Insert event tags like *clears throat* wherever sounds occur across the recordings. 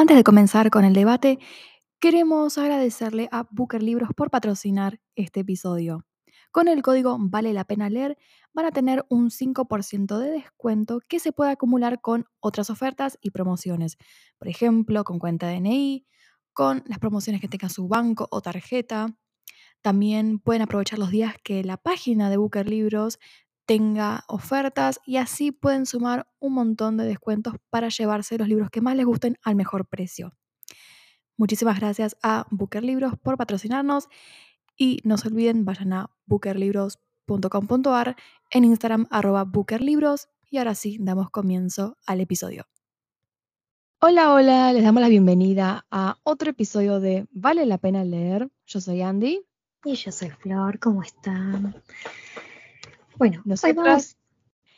Antes de comenzar con el debate, queremos agradecerle a Booker Libros por patrocinar este episodio. Con el código Vale la pena leer van a tener un 5% de descuento que se puede acumular con otras ofertas y promociones. Por ejemplo, con cuenta DNI, con las promociones que tenga su banco o tarjeta. También pueden aprovechar los días que la página de Booker Libros tenga ofertas y así pueden sumar un montón de descuentos para llevarse los libros que más les gusten al mejor precio. Muchísimas gracias a Booker Libros por patrocinarnos y no se olviden, vayan a bookerlibros.com.ar, en Instagram arroba bookerlibros y ahora sí, damos comienzo al episodio. Hola, hola, les damos la bienvenida a otro episodio de Vale la pena leer. Yo soy Andy. Y yo soy Flor, ¿cómo están? Bueno, nosotros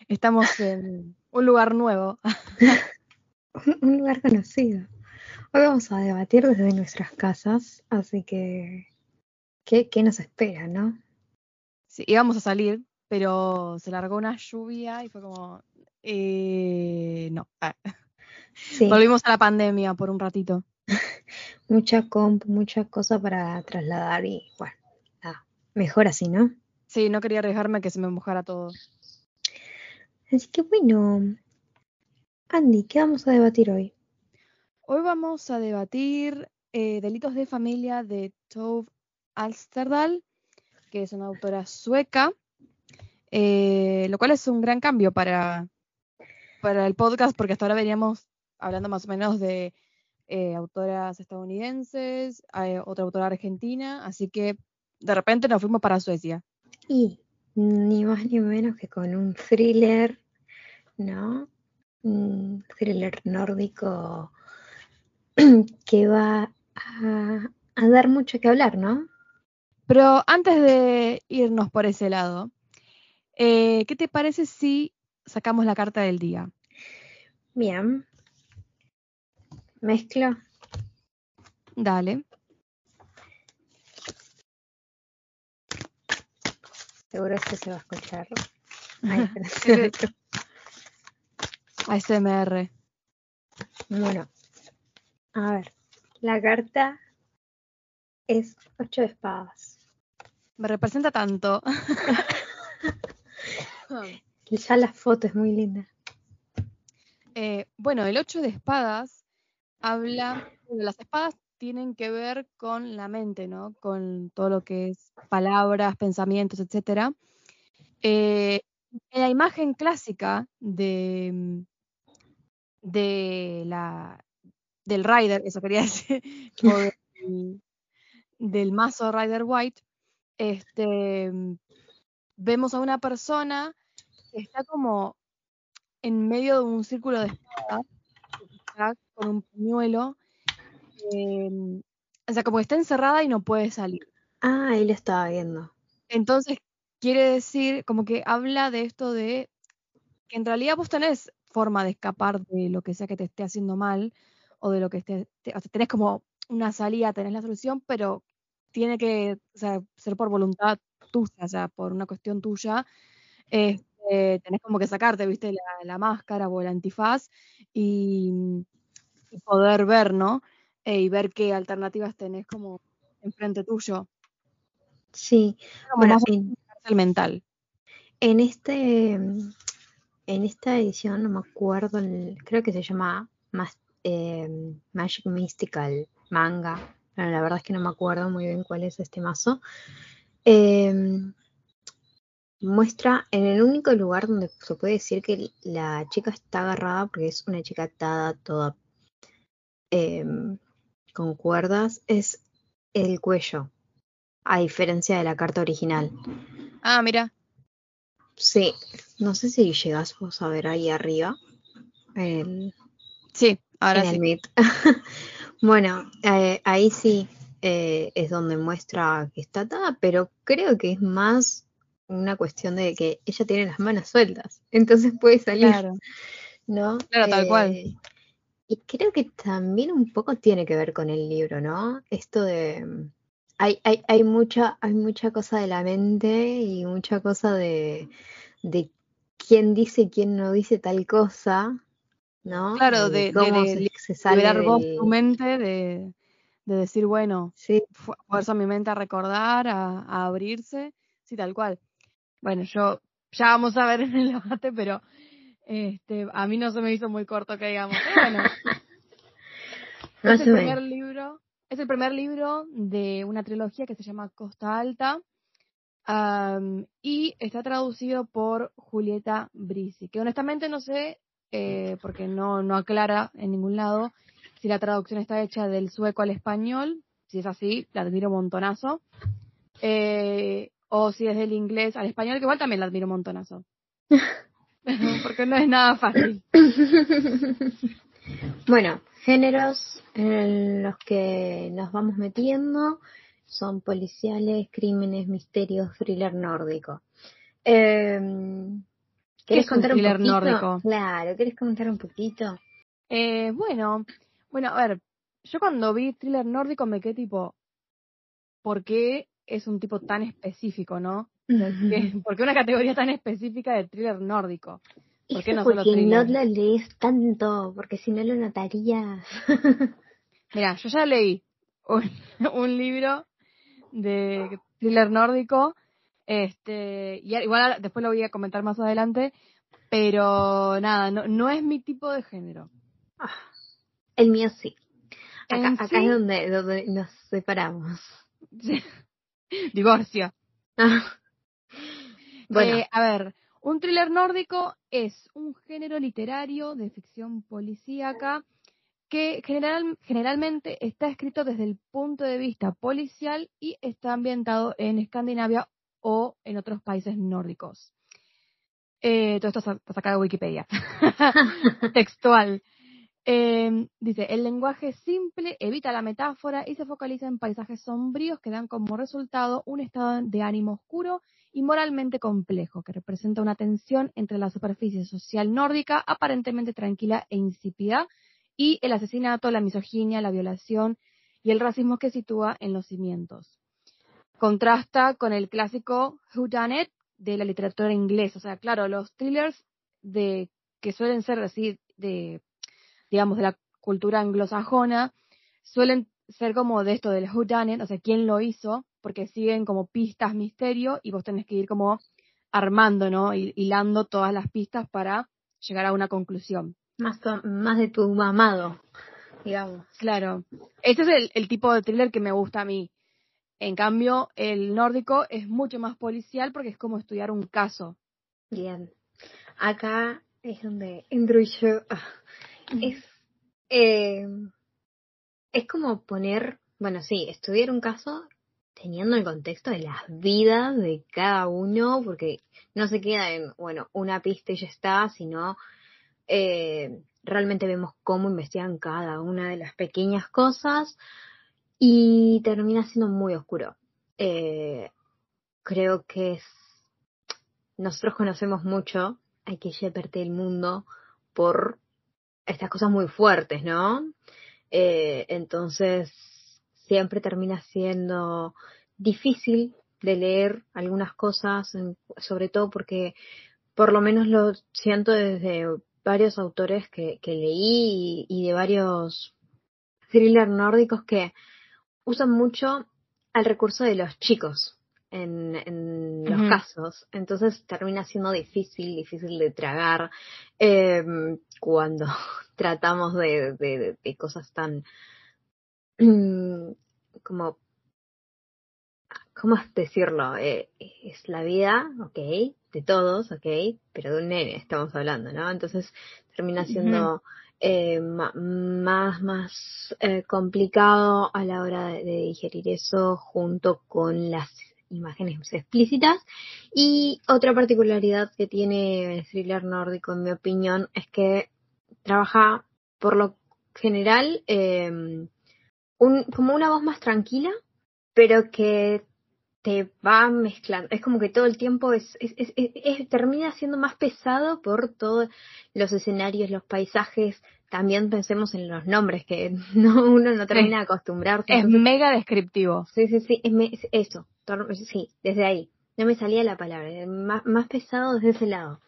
estamos en un lugar nuevo. *laughs* un lugar conocido. Hoy vamos a debatir desde nuestras casas, así que, ¿qué, nos espera, no? Sí, íbamos a salir, pero se largó una lluvia y fue como, eh, no. Ah. Volvimos a la pandemia por un ratito. *laughs* mucha comp, mucha cosa para trasladar y bueno, nada, mejor así, ¿no? Sí, no quería arriesgarme a que se me mojara todo. Así que bueno, Andy, ¿qué vamos a debatir hoy? Hoy vamos a debatir eh, Delitos de Familia de Tove Alsterdal, que es una autora sueca, eh, lo cual es un gran cambio para, para el podcast, porque hasta ahora veníamos hablando más o menos de eh, autoras estadounidenses, otra autora argentina, así que de repente nos fuimos para Suecia. Y ni más ni menos que con un thriller, ¿no? Un thriller nórdico que va a, dar mucho que hablar, ¿no? Pero antes de irnos por ese lado, eh, ¿qué te parece si sacamos la carta del día? Bien. Mezclo. Dale. Seguro que se va a escuchar. ASMR. *laughs* Bueno, a ver, la carta es ocho de espadas. Me representa tanto. *laughs* ya la foto es muy linda. Eh, bueno, el ocho de espadas habla, de las espadas tienen que ver con la mente, ¿no? Con todo lo que es palabras, pensamientos, etc. Eh, la imagen clásica de, mm, de la, del Rider, eso quería *laughs* decir, del, mazo Rider White, este, mm, vemos a una persona que está como en medio de un círculo de espada, con un pañuelo, Em, o sea, como que está encerrada y no puede salir. Ah, ahí lo estaba viendo. Entonces, quiere decir, como que habla de esto de que en realidad vos tenés forma de escapar de lo que sea que te esté haciendo mal o de lo que esté, o sea, tenés como una salida, tenés la solución, pero tiene que ser por voluntad tuya, o sea, por una cuestión tuya. Este, tenés como que sacarte, viste, la, máscara o el antifaz y, y poder ver, ¿no? Y ver qué alternativas tenés como enfrente tuyo. Sí, bueno, en, mental. En este en esta edición no me acuerdo, creo que se llama em, Magic Mystical Manga. la verdad es que no me acuerdo muy bien cuál es este mazo. Em, muestra en el único lugar donde se puede decir que la chica está agarrada, porque es una chica atada toda em, con cuerdas es el cuello, a diferencia de la carta original. Ah, mira. Sí, no sé si llegas vos a ver ahí arriba. sí, ahora sí. *laughs* bueno, eh, ahí sí eh, es donde muestra que está atada, pero creo que es más una cuestión de que ella tiene las manos sueltas, *laughs* entonces puede salir. Claro. ¿No? Claro, tal cual. Eh, y creo que también un poco tiene que ver con el libro, ¿no? Esto de... Mm, hay, hay, hay, mucha, hay mucha cosa de la mente y mucha cosa de, de quién dice y quién no dice tal cosa. ¿no? Claro, de, liberar vos tu mente, de, decir, bueno, sí. fuerzo mi mente a recordar, a, abrirse, sí, tal cual. Bueno, yo ya vamos a ver en el debate, pero este, a mí no se me hizo muy corto que digamos. bueno, *laughs* es el primer libro, es el primer libro de una trilogía que se llama Costa Alta. y está traducido por Julieta Brisi, que honestamente no sé, eh, porque no, no aclara en ningún lado si la traducción está hecha del sueco al español, si es así, la admiro un montonazo, eh, o si es del inglés al español, que igual también la admiro un montonazo. *laughs* *laughs* porque no es nada fácil. *laughs* bueno, géneros en los que nos vamos metiendo son policiales, crímenes, misterios, thriller nórdico. Eh, ¿Quieres contar un poquito? nórdico? Claro, ¿quieres comentar un poquito? Eh, bueno, bueno, a ver, yo cuando vi thriller nórdico me quedé tipo, ¿por qué es un tipo tan específico, no? ¿Por qué una categoría tan específica de thriller nórdico? ¿Por qué no porque no lo lees tanto, porque si no lo notarías. *laughs* Mira, yo ya leí *laughs* un, libro de thriller nórdico, este, y igual después lo voy a comentar más adelante, pero nada, no, no es mi tipo de género. Ah, el mío sí. Acá, acá es donde, donde nos separamos. *laughs* Divorcio. Ah. Eh, a ver, un thriller nórdico es un género literario de ficción policíaca que general, generalmente está escrito desde el punto de vista policial y está ambientado en Escandinavia o en otros países nórdicos. Eh, todo esto está sacado de Wikipedia. *laughs* Textual. Em, dice, el lenguaje simple evita la metáfora y se focaliza en paisajes sombríos que dan como resultado un estado de ánimo oscuro y moralmente complejo, que representa una tensión entre la superficie social nórdica, aparentemente tranquila e insípida, y el asesinato, la misoginia, la violación y el racismo que sitúa en los cimientos. Contrasta con el clásico Who Done It de la literatura inglesa. O sea, claro, los thrillers de que suelen ser así de digamos, de la cultura anglosajona, suelen ser como de esto del who done it, o sea, quién lo hizo, porque siguen como pistas misterio y vos tenés que ir como armando, ¿no? Hilando todas las pistas para llegar a una conclusión. Más, más de tu mamado, digamos. Claro. Este es el, el tipo de thriller que me gusta a mí. En cambio, el nórdico es mucho más policial porque es como estudiar un caso. Bien. Acá es donde entro yo. Ah, es, eh, es como poner, bueno, sí, estudiar un caso teniendo el contexto de las vidas de cada uno, porque no se queda en, bueno, una pista y ya está, sino eh, realmente vemos cómo investigan cada una de las pequeñas cosas y termina siendo muy oscuro. Eh, creo que es, nosotros conocemos mucho hay que Shepard el mundo por estas cosas muy fuertes, ¿no? Eh, entonces, siempre termina siendo difícil de leer algunas cosas, sobre todo porque por lo menos lo siento desde varios autores que, leí y, de varios thrillers nórdicos que usan mucho al recurso de los chicos en, en los casos. Entonces termina siendo difícil, difícil de tragar eh, cuando *laughs* tratamos de, de, de cosas tan *clears throat* como ¿cómo decirlo? Eh, es la vida, ok, de todos, ok, pero de un nene estamos hablando, ¿no? Entonces termina siendo eh, más, más eh, complicado a la hora de, digerir eso junto con las imágenes explícitas. Y otra particularidad que tiene el thriller nórdico, en mi opinión, es que trabaja por lo general em, un, como una voz más tranquila, pero que te va mezclando. Es como que todo el tiempo es, es, es, termina siendo más pesado por todos los escenarios, los paisajes. También pensemos en los nombres, que *laughs* no, uno no termina de acostumbrarse. Es mega descriptivo. Sí, sí, sí, es, eso. Sí, desde ahí. No me salía la palabra. Más, más pesado desde ese lado.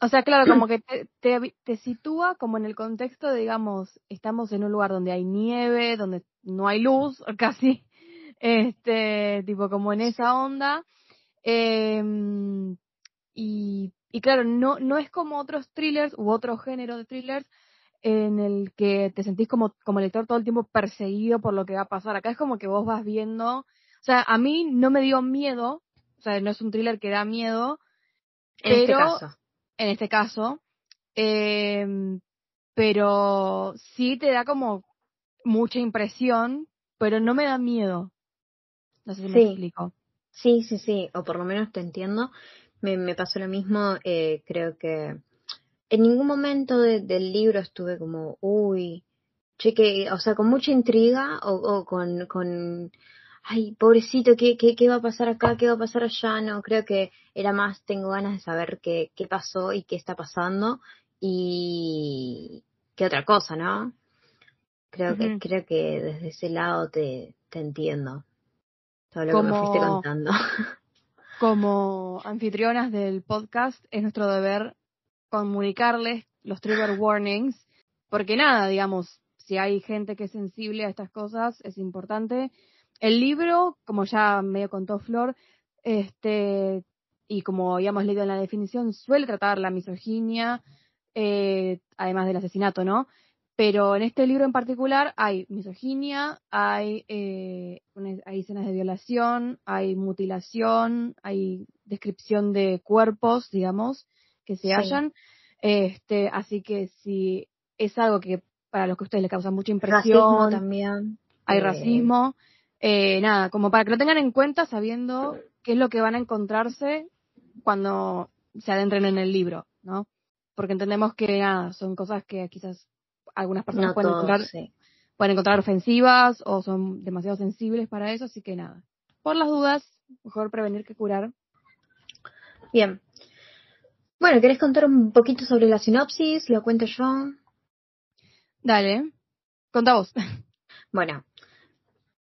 O sea, claro, como *clears throat* que te, te, te, sitúa como en el contexto de, digamos, estamos en un lugar donde hay nieve, donde no hay luz, *laughs* casi, este, tipo como en esa onda. Eh, y, y claro, no, no es como otros thrillers u otro género de thrillers en el que te sentís como, como lector todo el tiempo perseguido por lo que va a pasar. Acá es como que vos vas viendo, o sea, a mí no me dio miedo, o sea, no es un thriller que da miedo, en este pero, caso. En este caso, eh, pero sí te da como mucha impresión, pero no me da miedo. No sé si Sí. me explico. Sí, sí, sí, o por lo menos te entiendo. Me, me pasó lo mismo, eh, creo que en ningún momento de- del libro estuve como, uy, che, que, o sea, con mucha intriga o, o con, con, ay, pobrecito, ¿qué, qué, ¿qué va a pasar acá? ¿Qué va a pasar allá? No, creo que era más, tengo ganas de saber qué, qué pasó y qué está pasando y qué otra cosa, ¿no? Creo que, creo que desde ese lado te, te entiendo. Todo lo que me fuiste contando. *laughs* Como anfitrionas del podcast, es nuestro deber comunicarles los trigger warnings, porque nada, digamos, si hay gente que es sensible a estas cosas, es importante. El libro, como ya medio contó Flor, este, y como habíamos leído en la definición, suele tratar la misoginia, eh, además del asesinato, ¿no? Pero en este libro en particular hay misoginia, hay, eh, hay escenas de violación, hay mutilación, hay descripción de cuerpos, digamos, que se Sí. hallan. Este, así que si es algo que para los que a ustedes les causa mucha Racismo impresión, también. hay eh, racismo, eh, nada, como para que lo tengan en cuenta sabiendo qué es lo que van a encontrarse cuando se adentren en el libro, ¿no? Porque entendemos que nada, son cosas que quizás algunas personas No pueden todos, encontrar sí. pueden encontrar ofensivas o son demasiado sensibles para eso, así que nada. Por las dudas, mejor prevenir que curar. Bien. Bueno, ¿querés contar un poquito sobre la sinopsis? ¿Lo cuento yo? Dale, conta vos. Bueno,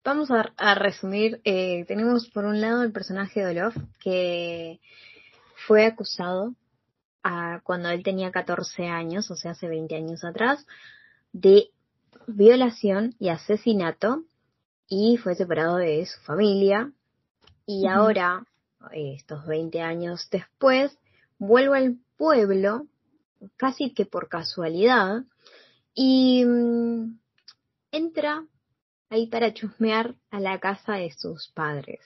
vamos a, a resumir. Eh, tenemos por un lado el personaje de Olof, que fue acusado a, cuando él tenía 14 años, o sea, hace 20 años atrás, de violación y asesinato y fue separado de su familia. Y ahora, estos 20 años después, vuelve al pueblo, casi que por casualidad, y mm, entra ahí para chusmear a la casa de sus padres,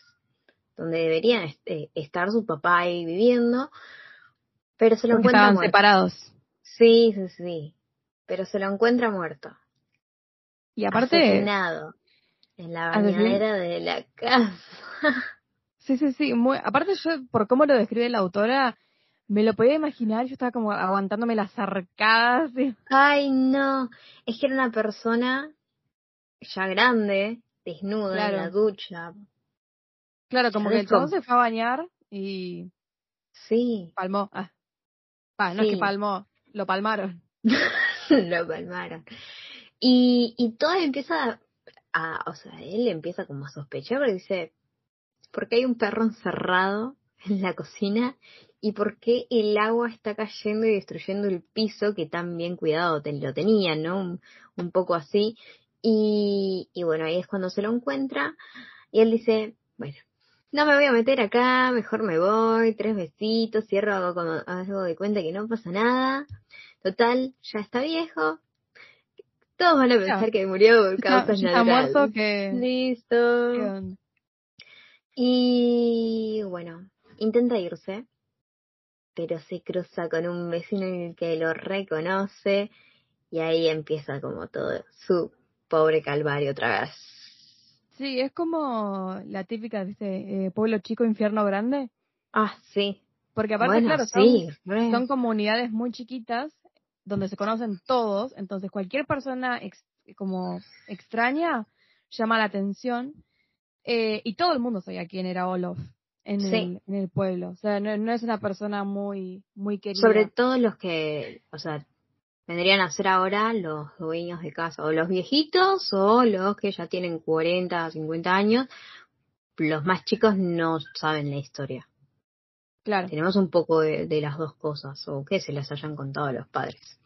donde deberían eh, estar su papá ahí viviendo, pero se lo Porque encuentra estaban muerto. separados. Sí, sí, sí, pero se lo encuentra muerto, Y aparte, asesinado en la Asesin- bañadera de la casa. *laughs* sí, sí, sí, muy, aparte yo, por cómo lo describe la autora, me lo podía imaginar, yo estaba como aguantándome las arcadas. *laughs* y- Ay, no, es que era una persona ya grande, desnuda Claro. en la ducha. Claro, como que el chabón se fue a bañar y Sí, palmó. Ah. No es Sí. que palmó, lo palmaron. *laughs* lo palmaron. Y, y todo empieza a, o sea, él empieza como a sospechar porque dice, ¿por qué hay un perro encerrado en la cocina? ¿Y por qué el agua está cayendo y destruyendo el piso que tan bien cuidado te- lo tenía, ¿no? Un, un poco así. Y, y bueno, ahí es cuando se lo encuentra y él dice, bueno, no me voy a meter acá, mejor me voy, tres besitos, cierro, hago, como, hago de cuenta que no pasa nada. Total, ya está viejo. Todos van a pensar que murió por causas está naturales. muerto que... Listo. Y bueno, intenta irse, pero se cruza con un vecino en el que lo reconoce y ahí empieza como todo su pobre calvario otra vez. Sí, es como la típica, ¿viste? Eh, pueblo chico, infierno grande. Ah, sí. Porque aparte, bueno, claro, son, sí. re. son comunidades muy chiquitas donde se conocen todos, entonces cualquier persona ex- como extraña llama la atención eh, y todo el mundo sabía quién era Olof en, Sí. el, en el pueblo. O sea, no, no es una persona muy, muy querida. Sobre todo los que, o sea, vendrían a ser ahora los dueños de casa, o los viejitos o los que ya tienen 40, 50 años. Los más chicos no saben la historia. Claro. Tenemos un poco de, de las dos cosas, o que se las hayan contado a los padres.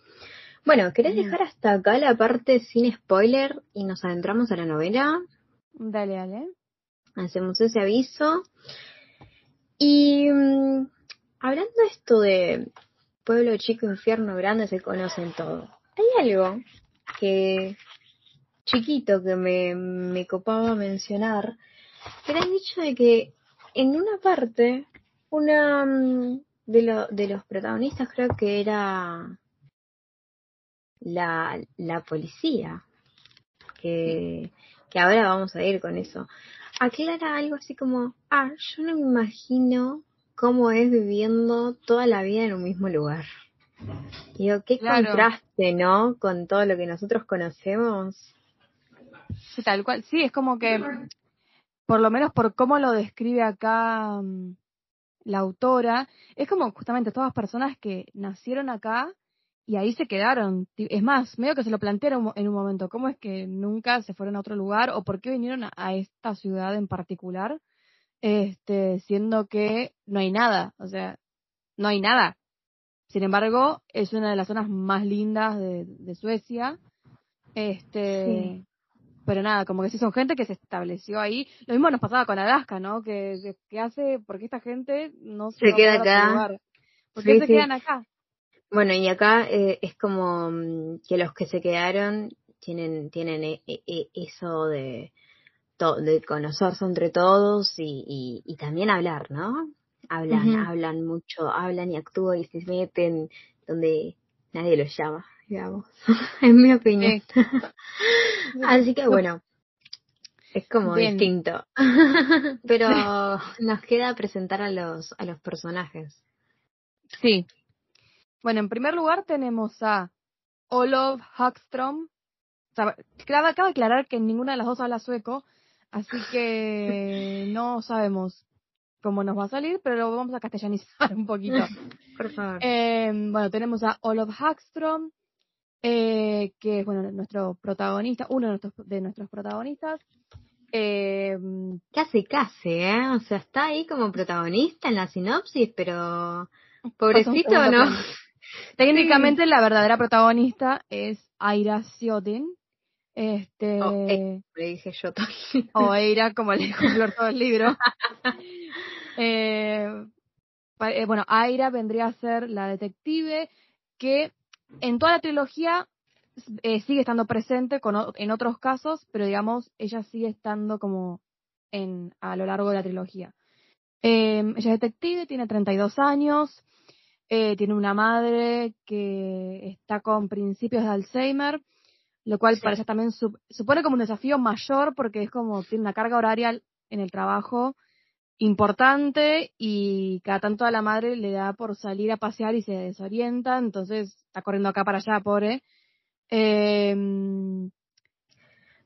Bueno, ¿querés dejar hasta acá la parte sin spoiler y nos adentramos a la novela? Dale, dale. Hacemos ese aviso. Y mm, hablando de esto de pueblo chico, infierno grande, se conocen todo. Hay algo que chiquito que me, me copaba mencionar, que era el hecho de que en una parte, una mm, de, lo- de los protagonistas creo que era la, la policía, que, que ahora vamos a ir con eso, aclara algo así como, ah, yo no me imagino cómo es viviendo toda la vida en un mismo lugar. Digo, qué Claro. contraste, ¿no? Con todo lo que nosotros conocemos. Sí, tal cual. Sí, es como que, por lo menos por cómo lo describe acá mm, la autora, es como justamente todas personas que nacieron acá y ahí se quedaron. Es más, medio que se lo plantearon en un momento, ¿cómo es que nunca se fueron a otro lugar o por qué vinieron a, a esta ciudad en particular? Este, siendo que no hay nada, o sea, no hay nada. Sin embargo, es una de las zonas más lindas de, de Suecia. Este, Sí. pero nada, como que sí son gente que se estableció ahí. Lo mismo nos pasaba con Alaska, ¿no? Que, que, hace, porque esta gente no se, Se queda acá. ¿Por qué Sí, se sí. quedan acá? Bueno, y acá eh, es como mm, que los que se quedaron tienen, tienen e- e- e- eso de, to- de conocerse entre todos y, y, y también hablar, ¿no? Hablan, hablan mucho, hablan y actúan y se meten donde nadie los llama, digamos, *laughs* en mi opinión. *laughs* Así que bueno, es como Bien. distinto. *laughs* Pero nos queda presentar a los, a los personajes. Sí. Bueno, en primer lugar tenemos a Olof Hagström. O sea, cabe, cabe aclarar que ninguna de las dos habla sueco, así que no sabemos cómo nos va a salir, pero lo vamos a castellanizar un poquito. *laughs* Por favor. Eh, bueno, tenemos a Olof Hagström, eh, que es bueno nuestro protagonista, uno de nuestros, de nuestros protagonistas. Eh, Casi, casi, ¿eh? O sea, está ahí como protagonista en la sinopsis, pero pobrecito, ¿no? *laughs* Técnicamente la verdadera protagonista es Aira Siotin. Este, O, eh, Le dije yo *laughs* también. o Eira, como le dijo Flor todo el libro. *laughs* Eh, eh, bueno, Aira vendría a ser la detective que en toda la trilogía eh, sigue estando presente con, en otros casos, pero digamos, ella sigue estando como en, a lo largo de la trilogía. Eh, ella es detective, tiene 32 años, eh, tiene una madre que está con principios de Alzheimer, lo cual Sí. para ella también sup- supone como un desafío mayor porque es como tiene una carga horaria en el trabajo importante y cada tanto a la madre le da por salir a pasear y se desorienta, entonces está corriendo acá para allá, pobre. Eh,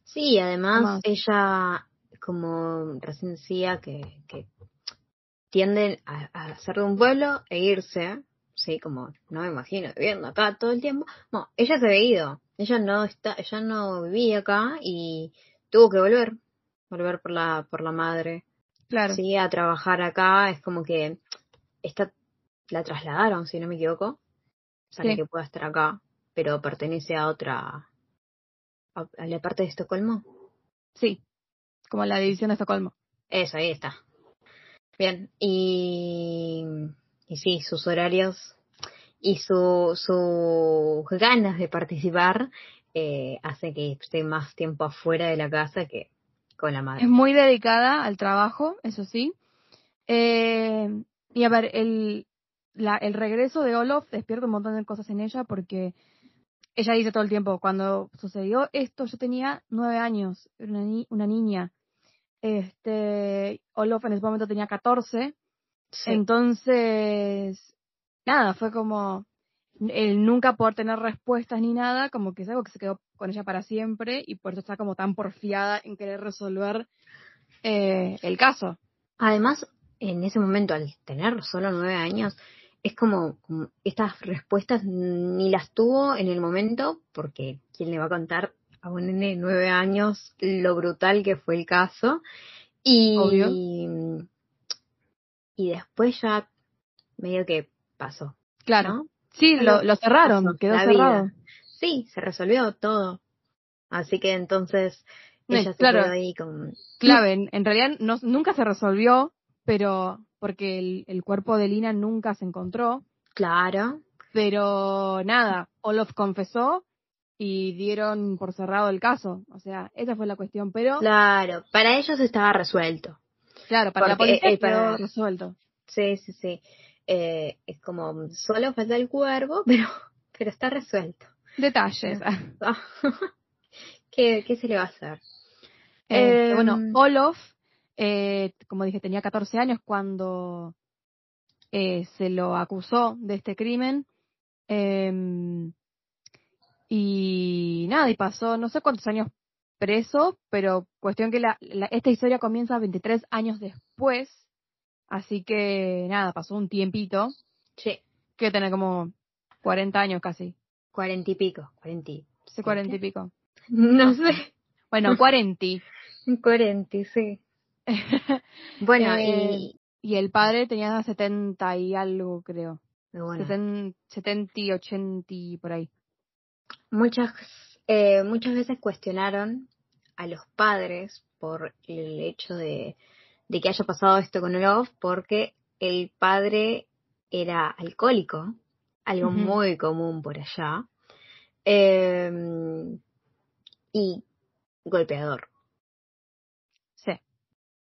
Sí, además Más. ella, como recién decía, que, que tienden a, a ser de un pueblo e irse, sí, como no me imagino viviendo acá todo el tiempo. No, ella se había ido, ella no está, ella no vivía acá y tuvo que volver, volver por la, por la madre. claro, Sí, a trabajar acá, es como que esta la trasladaron, si no me equivoco, para Sí. que pueda estar acá, pero pertenece a otra, a, a la parte de Estocolmo. sí, como la división de Estocolmo. Eso, ahí está. Bien, y, y sí, sus horarios y su, sus ganas de participar eh, hace que esté más tiempo afuera de la casa que con la madre. Es muy dedicada al trabajo, eso sí. Eh, y a ver, el, la, el regreso de Olof despierta un montón de cosas en ella porque ella dice todo el tiempo, cuando sucedió esto yo tenía nueve años, era una, ni- una niña. Este, Olof en ese momento tenía 14, Sí. entonces, nada, fue como el nunca poder tener respuestas ni nada, como que es algo que se quedó con ella para siempre y por eso está como tan porfiada en querer resolver eh, el caso. Además, en ese momento, al tener solo nueve años, es como, como estas respuestas ni las tuvo en el momento, porque ¿quién le va a contar a un nene de nueve años lo brutal que fue el caso? Y, Obvio. y después ya medio que pasó. Claro. ¿no? Sí, lo, lo cerraron, Pasó, quedó cerrado. vida. Sí, se resolvió todo. Así que entonces ella se claro. quedó ahí con... Clave, en, en realidad no, nunca se resolvió, pero porque el, el cuerpo de Lina nunca se encontró, Claro, pero nada, Olof confesó y dieron por cerrado el caso, o sea, esa fue la cuestión, pero claro. Para ellos estaba resuelto. claro, para la policía eh, para- quedó resuelto. Sí, sí, sí. Eh, es como, solo falta el cuervo, *laughs* pero, pero está resuelto. Detalles. Ah. *laughs* ¿Qué, ¿Qué se le va a hacer? Eh, Eh, bueno, Olof, eh, como dije, tenía 14 años cuando eh, se lo acusó de este crimen. Eh, y nada, y pasó no sé cuántos años preso, pero cuestión que la, la- esta historia comienza 23 años después. Así que nada, pasó un tiempito, Sí, que tener como 40 años casi, cuarenta y pico, cuarenta y- hace 40 y pico. No sé, Bueno, 40. *laughs* cuarenta, sí. *laughs* Bueno, Eh, Y el padre tenía 70 y algo, creo. y bueno, 70, 70 y 80 y por ahí. muchas, eh, muchas veces cuestionaron a los padres por el hecho de, de que haya pasado esto con Olof, porque el padre era alcohólico, algo muy común por allá, eh, y golpeador. Sí.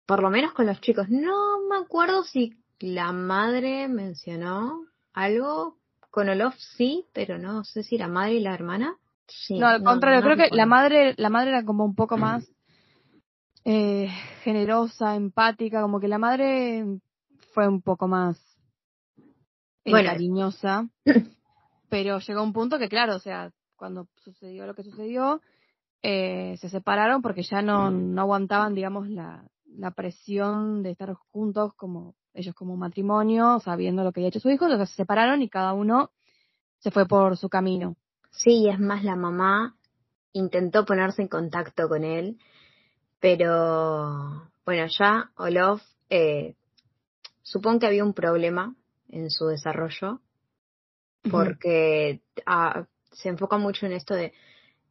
Por lo menos con los chicos. No me acuerdo si la madre mencionó algo. Con Olof sí, pero no sé si la madre y la hermana. Sí, no, al contrario, no creo que la madre, la madre era como un poco *clears throat* más eh, generosa, empática, como que la madre fue un poco más eh, Bueno. cariñosa. *coughs* pero llegó un punto que, claro, o sea, cuando sucedió lo que sucedió, eh, se separaron porque ya no, no aguantaban, digamos, la, la presión de estar juntos como ellos como matrimonio, sabiendo lo que había hecho su hijo, entonces se separaron y cada uno se fue por su camino. Sí, es más, la mamá intentó ponerse en contacto con él, pero bueno, ya Olof, eh, supongo que había un problema en su desarrollo, porque ah, se enfoca mucho en esto de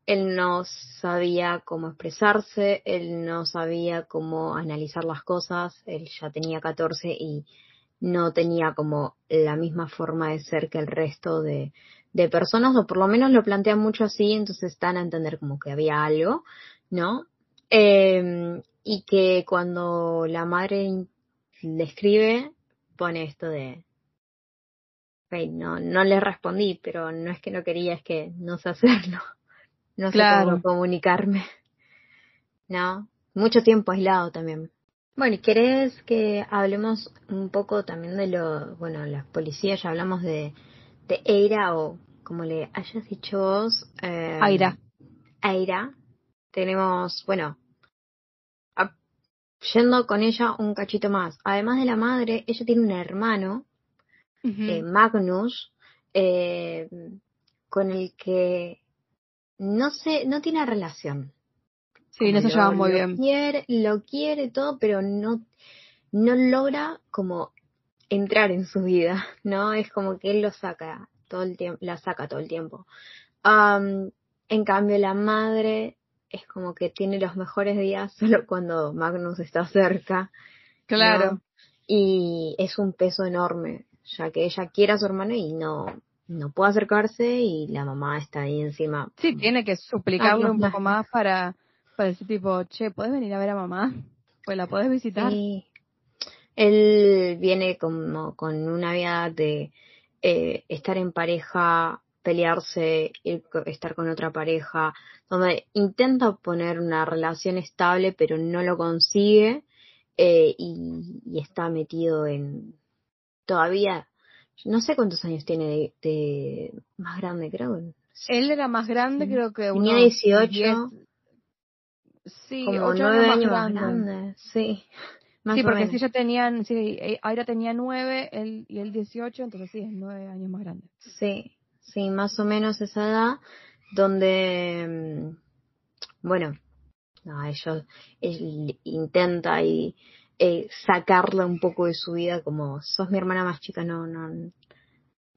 él no sabía cómo expresarse, él no sabía cómo analizar las cosas, él ya tenía 14 y no tenía como la misma forma de ser que el resto de, de personas, o por lo menos lo plantean mucho así, entonces están a entender como que había algo, ¿no? Eh, y que cuando la madre le escribe, pone esto de, "Ok, no, no le respondí, pero no es que no quería, es que no sé hacerlo. *laughs* No sé cómo comunicarme. ¿No? Mucho tiempo aislado también. Bueno, ¿y querés que hablemos un poco también de lo, bueno, las policías, ya hablamos de, de Eira o como le hayas dicho vos. Eh, Aira. Aira. Tenemos, bueno, a- yendo con ella un cachito más. Además de la madre, ella tiene un hermano eh, Magnus, eh, con el que no sé, no tiene relación. sí, no se llevan muy bien. Quiere, lo quiere todo, pero no, no logra como entrar en su vida, *laughs* ¿no? Es como que él lo saca todo el tiempo, la saca todo el tiempo. En cambio, la madre es como que tiene los mejores días *laughs* solo cuando Magnus está cerca. Claro. ¿no? Y es un peso enorme, ya que ella quiere a su hermano y no, no puede acercarse y la mamá está ahí encima. Sí, tiene que suplicarle un poco más. más para, para decir tipo, che, ¿puedes venir a ver a mamá? Pues la puedes visitar. Sí. Él viene como con una vida de eh, estar en pareja, pelearse, ir estar con otra pareja, donde intenta poner una relación estable, pero no lo consigue eh, y, y está metido en todavía, no sé cuántos años tiene de, de más grande, creo. Él era más grande, creo que Tenía unos 18, 10, sí, como ocho nueve años años más más grande. grande, sí. Más Sí, porque si ellos tenían, sí, eh, Aira tenía nueve él, y él 18, entonces sí, es nueve años más grande. Sí, sí, más o menos esa edad donde, mm, bueno, no, ellos, él intenta y eh, sacarla un poco de su vida como sos mi hermana más chica, no, no,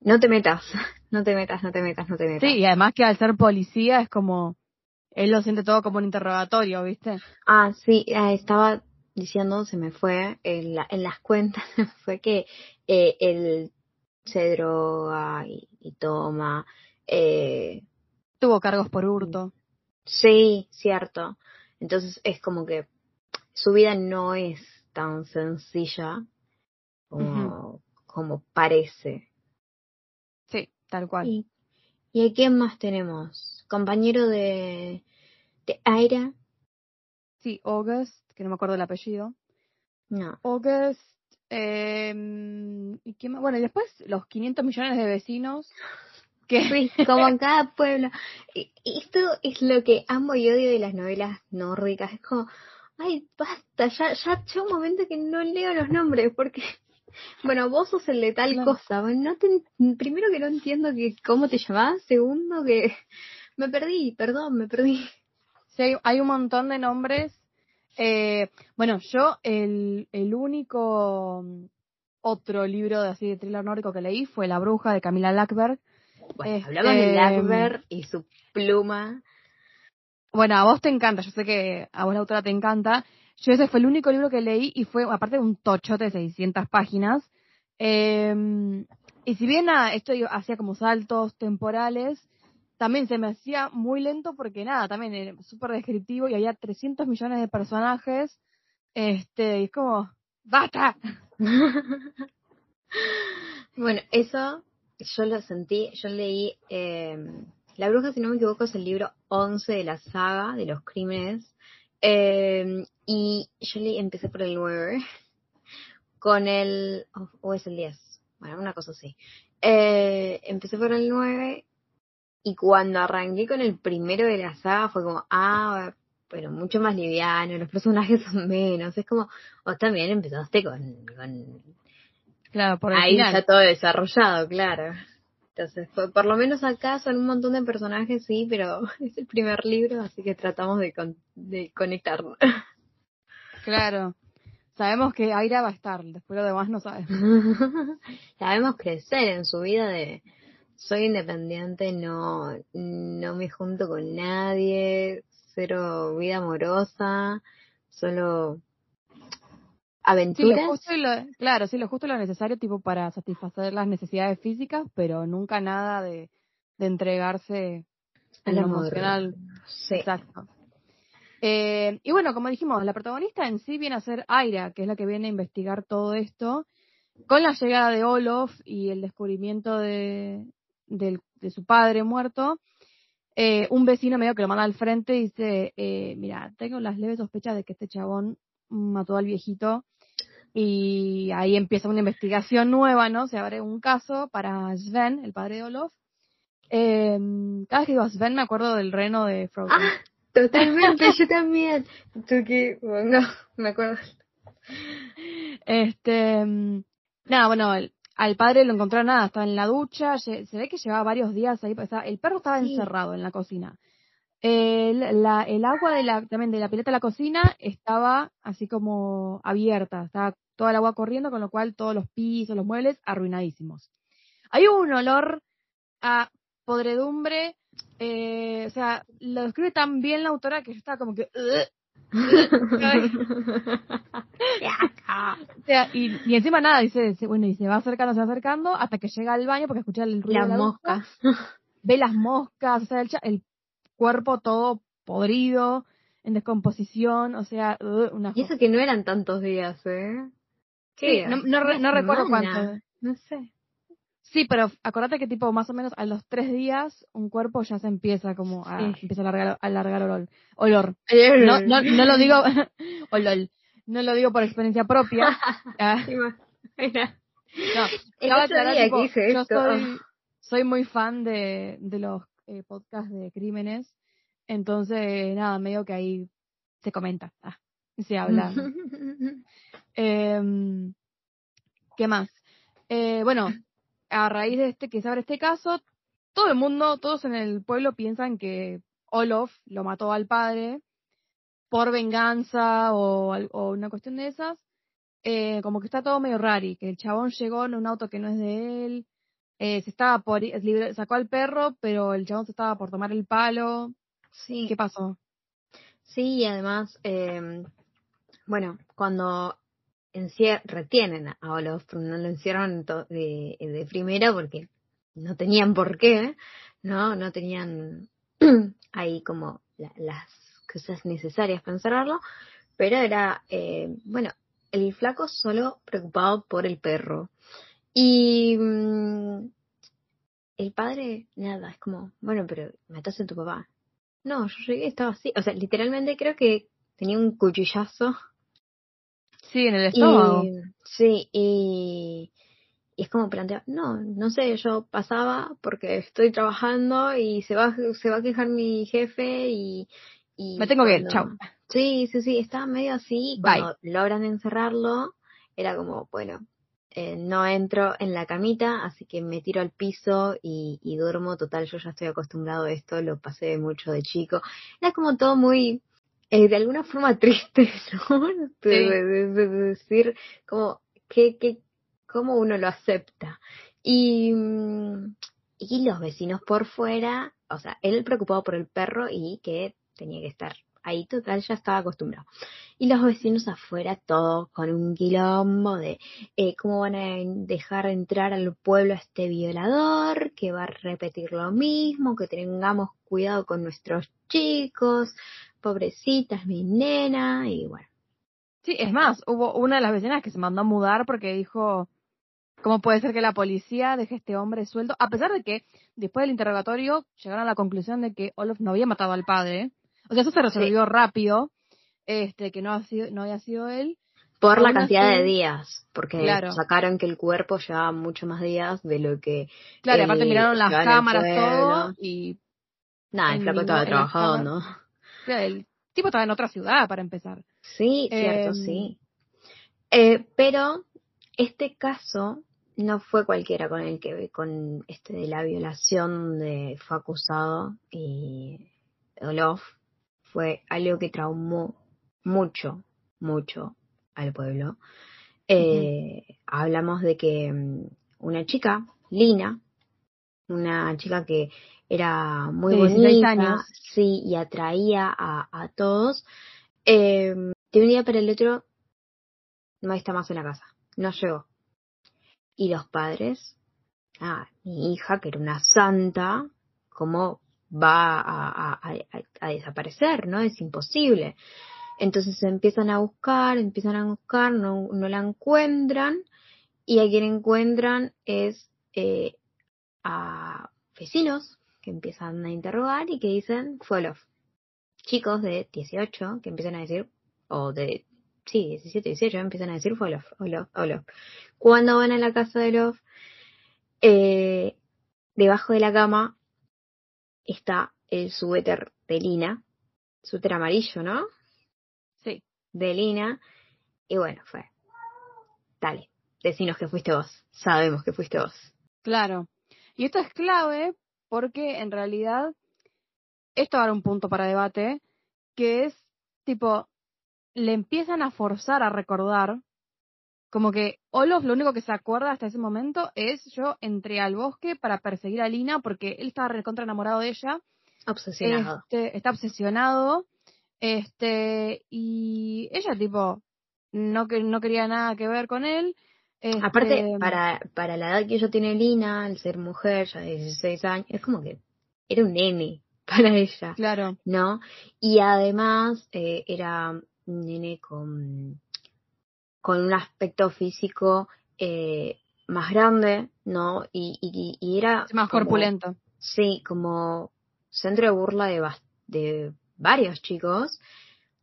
no te metas, *laughs* no te metas, no te metas, no te metas. Sí, y además que al ser policía es como, él lo siente todo como un interrogatorio, ¿viste? Ah, sí, ah, estaba diciendo, se me fue, en, la, en las *laughs* cuentas, fue que eh, él se droga y, y toma. Eh, Tuvo cargos por hurto. Sí, cierto. Entonces es como que su vida no es tan sencilla como, como parece. Sí, tal cual. ¿Y, ¿Y a quién más tenemos? Compañero de, de Aira. Sí, August, que no me acuerdo el apellido. No. August, eh, ¿y quién más? Bueno, y después los 500 millones de vecinos. *laughs* Que... Sí, como en cada pueblo. Esto es lo que amo y odio de las novelas nórdicas. Es como, ay, basta, ya, ya llega un momento que no leo los nombres porque, *laughs* bueno, vos sos el de tal Claro. cosa. No te, primero que no entiendo que cómo te llamás, segundo que me perdí, perdón, me perdí. Sí, hay, hay un montón de nombres. Eh, bueno, yo el, el único mm, otro libro de así de thriller nórdico que leí fue La bruja de Camila Lackberg. Bueno, Este, hablamos de Lackberg y su pluma. Bueno, a vos te encanta, yo sé que a vos la autora te encanta. Yo ese fue el único libro que leí y fue, aparte de un tochote de 600 páginas. Eh, y si bien nada, esto hacía como saltos temporales, también se me hacía muy lento porque nada, también era súper descriptivo y había 300 millones de personajes. Este, y es como, ¡basta! *laughs* bueno, eso yo lo sentí, yo leí eh, La bruja, si no me equivoco, es el libro 11 de la saga de los crímenes. Eh, y yo leí, empecé por el 9, *laughs* con el, o es el 10, bueno, una cosa así. Eh, empecé por el 9 y cuando arranqué con el primero de la saga fue como, ah, pero mucho más liviano, los personajes *laughs* son menos, es como, vos también empezaste con, con Claro, por el ahí final. ya todo desarrollado, claro. Entonces, por, por lo menos acá son un montón de personajes, sí, pero *laughs* es el primer libro, así que tratamos de, con, de conectarnos. *laughs* Claro. Sabemos que Aira va a estar, después lo demás no sabemos. La vemos crecer en su vida de soy independiente, no, no me junto con nadie, cero vida amorosa, solo Sí, lo aventuras. justo y lo, claro, sí, lo justo y lo necesario tipo para satisfacer las necesidades físicas, pero nunca nada de, de entregarse Al amor. emocional. Sí. Exacto. Eh, y bueno, como dijimos, la protagonista en sí viene a ser Aira, que es la que viene a investigar todo esto. Con la llegada de Olof y el descubrimiento de, del- de su padre muerto, eh, un vecino medio que lo manda al frente y dice, eh, mira, tengo las leves sospechas de que este chabón mató al viejito. Y ahí empieza una investigación nueva, ¿no? Se abre un caso para Sven, el padre de Olof. Eh, cada vez que digo Sven me acuerdo del reno de Frozen. Ah, totalmente, yo también. Tú que, bueno, me acuerdo. Este, mm, nada, bueno, el- al padre lo encontraron nada, estaba en la ducha, se, se ve que llevaba varios días ahí, estaba- el perro estaba Sí. encerrado en la cocina. El, la, el agua de la, también de la pileta de la cocina estaba así como abierta, estaba toda el agua corriendo, con lo cual todos los pisos, los muebles arruinadísimos. Hay un olor a podredumbre, eh, o sea, lo describe tan bien la autora que yo estaba como que... *laughs* O sea, y, y encima nada, dice, bueno, y se va acercando, se va acercando, hasta que llega al baño porque escucha el ruido Las de la ducha, moscas. *laughs* ve las moscas, o sea, el, cuerpo todo podrido, en descomposición, o sea, una Y eso que no eran tantos días, ¿eh? No, no, recuerdo semana. cuánto. No sé. Sí, pero acordate que tipo más o menos a los tres días un cuerpo ya se empieza como a, Sí. empieza a alargar, a alargar olor. olor. No, no, no lo digo, *laughs* olor. No lo digo por experiencia propia. *laughs* Ah, no, otro aclarar, tipo, yo esto. soy, soy muy fan de, de los eh, podcasts de crímenes, entonces nada, medio que ahí se comenta, ah, se habla. *laughs* Em, ¿Qué más? Eh, bueno, a raíz de este que se abre este caso, todo el mundo, todos en el pueblo piensan que Olof lo mató al padre por venganza o, una cuestión de esas. eh, como que está todo medio rari, que el chabón llegó en un auto que no es de él, eh, se estaba por, sacó al perro, pero el chabón se estaba por tomar el palo. Sí. ¿Qué pasó? Sí, y además, eh, bueno, cuando retienen a pero no lo encierran de, de primera porque no tenían por qué, ¿no? No tenían *clears throat* ahí como las cosas necesarias para encerrarlo, pero era, eh, bueno, el flaco solo preocupado por el perro. Y mm, el padre, nada, es como, bueno, pero mataste a tu papá. No, yo llegué, estaba así. O sea, literalmente creo que tenía un cuchillazo. Sí, en el estómago. sí, y, y es como plantear, no, no sé, yo pasaba porque estoy trabajando y se va, se va a quejar mi jefe y... y Me tengo que ir, chao. Sí, sí, sí, estaba medio así. Cuando logran encerrarlo, era como, bueno, eh, no entro en la camita, así que me tiro al piso y, duermo. Total, yo ya estoy acostumbrado a esto, lo pasé mucho de chico. Era como todo muy, eh, de alguna forma triste, *laughs* ¿no? De, decir, como, que, que, cómo uno lo acepta. Y, y los vecinos por fuera, o sea, él preocupado por el perro y que tenía que estar ahí total ya estaba acostumbrado. Y los vecinos afuera, todos con un quilombo de eh, cómo van a dejar entrar al pueblo a este violador, que va a repetir lo mismo, que tengamos cuidado con nuestros chicos, pobrecitas, mi nena, y bueno. Sí, es más, hubo una de las vecinas que se mandó a mudar porque dijo, ¿cómo puede ser que la policía deje a este hombre suelto? A pesar de que después del interrogatorio llegaron a la conclusión de que Olof no había matado al padre, o sea, eso se resolvió rápido, este, que no, ha sido, no había sido él. Por la cantidad de días, porque sacaron que el cuerpo llevaba mucho más días de lo que. Claro, aparte miraron las cámaras, todo, y. Nada, el flaco estaba trabajando, ¿no? El tipo estaba en otra ciudad, para empezar. Sí, cierto, em, sí. Eh, pero este caso no fue cualquiera con el que con este de la violación de fue acusado y Olof fue algo que traumó mucho, mucho al pueblo. Eh, hablamos de que mm, una chica, Lina, una chica que era muy bonita, sí, y atraía a, todos, eh, de un día para el otro no está más en la casa, no llegó. Y los padres, ah, mi hija, que era una santa, como va a, desaparecer, ¿no? Es imposible. Entonces empiezan a buscar, empiezan a buscar, no, no la encuentran y a quien encuentran es eh, a vecinos que empiezan a interrogar y que dicen fue Chicos de 18 que empiezan a decir, o de, sí, 17, 18, empiezan a decir fue Olof, Olof, Cuando van a la casa de Olof, eh, debajo de la cama está el suéter de Lina, suéter amarillo, ¿no? Sí. De Lina. Y bueno, fue. Dale, decinos que fuiste vos. Sabemos que fuiste vos. Claro. Y esto es clave porque en realidad esto va un punto para debate, que es tipo, le empiezan a forzar a recordar como que Olof lo único que se acuerda hasta ese momento es yo entré al bosque para perseguir a Lina porque él estaba recontra enamorado de ella. Obsesionado. Este, está obsesionado. Este, y ella tipo no que no quería nada que ver con él. Este, Aparte, para, para la edad que ella tiene Lina, al ser mujer, ya de 16 años, es como que era un nene *laughs* para ella. Claro. ¿No? Y además eh, era un nene con con un aspecto físico eh, más grande, ¿no? Y, y, era... Más corpulento. Sí, como centro de burla de, de varios chicos,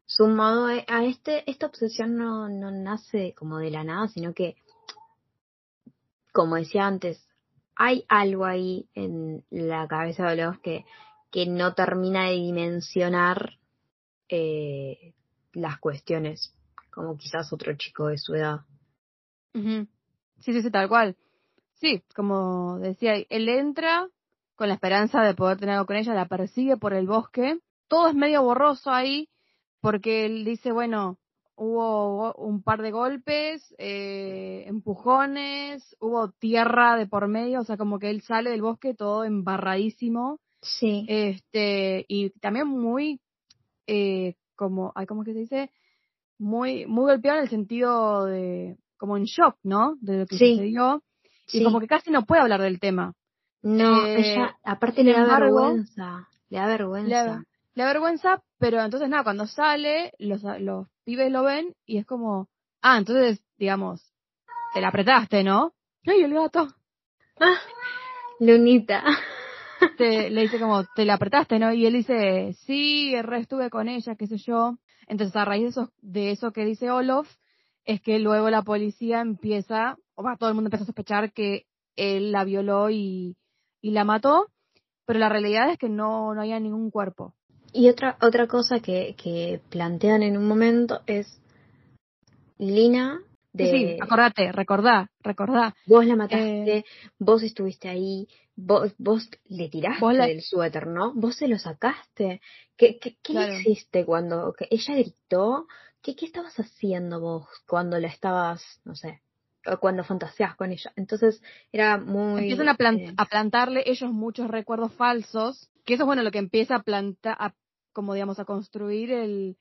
sumado a este, esta obsesión no, no nace como de la nada, sino que, como decía antes, hay algo ahí en la cabeza de los que, que no termina de dimensionar eh, las cuestiones como quizás otro chico de su edad. Sí, sí, sí, tal cual. Sí, como decía, él entra con la esperanza de poder tener algo con ella, la persigue por el bosque. Todo es medio borroso ahí, porque él dice, bueno, hubo un par de golpes, eh, empujones, hubo tierra de por medio, o sea, como que él sale del bosque todo embarradísimo. Sí. Este, y también muy, eh, como, ¿cómo que se dice? Muy, muy golpeado en el sentido de, como en shock, ¿no? De lo que sucedió. Y como que casi no puede hablar del tema. No, eh, ella, aparte le da vergüenza. Le da vergüenza. Le da, vergüenza, pero entonces nada, cuando sale, los, los pibes lo ven y es como, ah, entonces, digamos, te la apretaste, ¿no? Ay, el gato. Ah, Lunita. Te, le dice como, te la apretaste, ¿no? Y él dice, sí, re estuve con ella, qué sé yo. Entonces, a raíz de eso, de eso que dice Olof, es que luego la policía empieza, o va, todo el mundo empieza a sospechar que él la violó y, y la mató, pero la realidad es que no, no había ningún cuerpo. Y otra, otra cosa que, que plantean en un momento es Lina de... Sí, acordate, recordá, recordá. Vos la mataste, eh, vos estuviste ahí, vos, vos le tiraste el suéter, ¿no? Vos se lo sacaste. ¿Qué, qué, qué le hiciste cuando que ella gritó? ¿Qué, ¿Qué estabas haciendo vos cuando la estabas, no sé, cuando fantaseas con ella? Entonces era muy... Empiezan a, eh, a plantarle ellos muchos recuerdos falsos, que eso es bueno lo que empieza a plantar, como digamos, a construir el,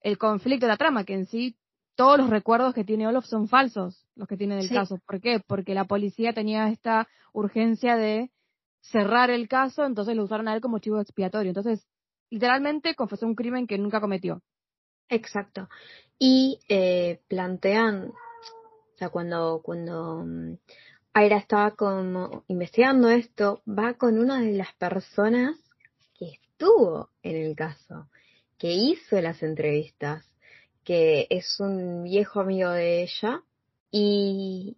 el conflicto de la trama, que en sí todos los recuerdos que tiene Olof son falsos, los que tiene del caso. ¿Por qué? Porque la policía tenía esta urgencia de cerrar el caso, entonces lo usaron a él como chivo expiatorio. Entonces, literalmente confesó un crimen que nunca cometió. Exacto. Y eh, plantean, o sea, cuando, cuando mm, Aira estaba como investigando esto, va con una de las personas estuvo en el caso, que hizo las entrevistas que es un viejo amigo de ella y,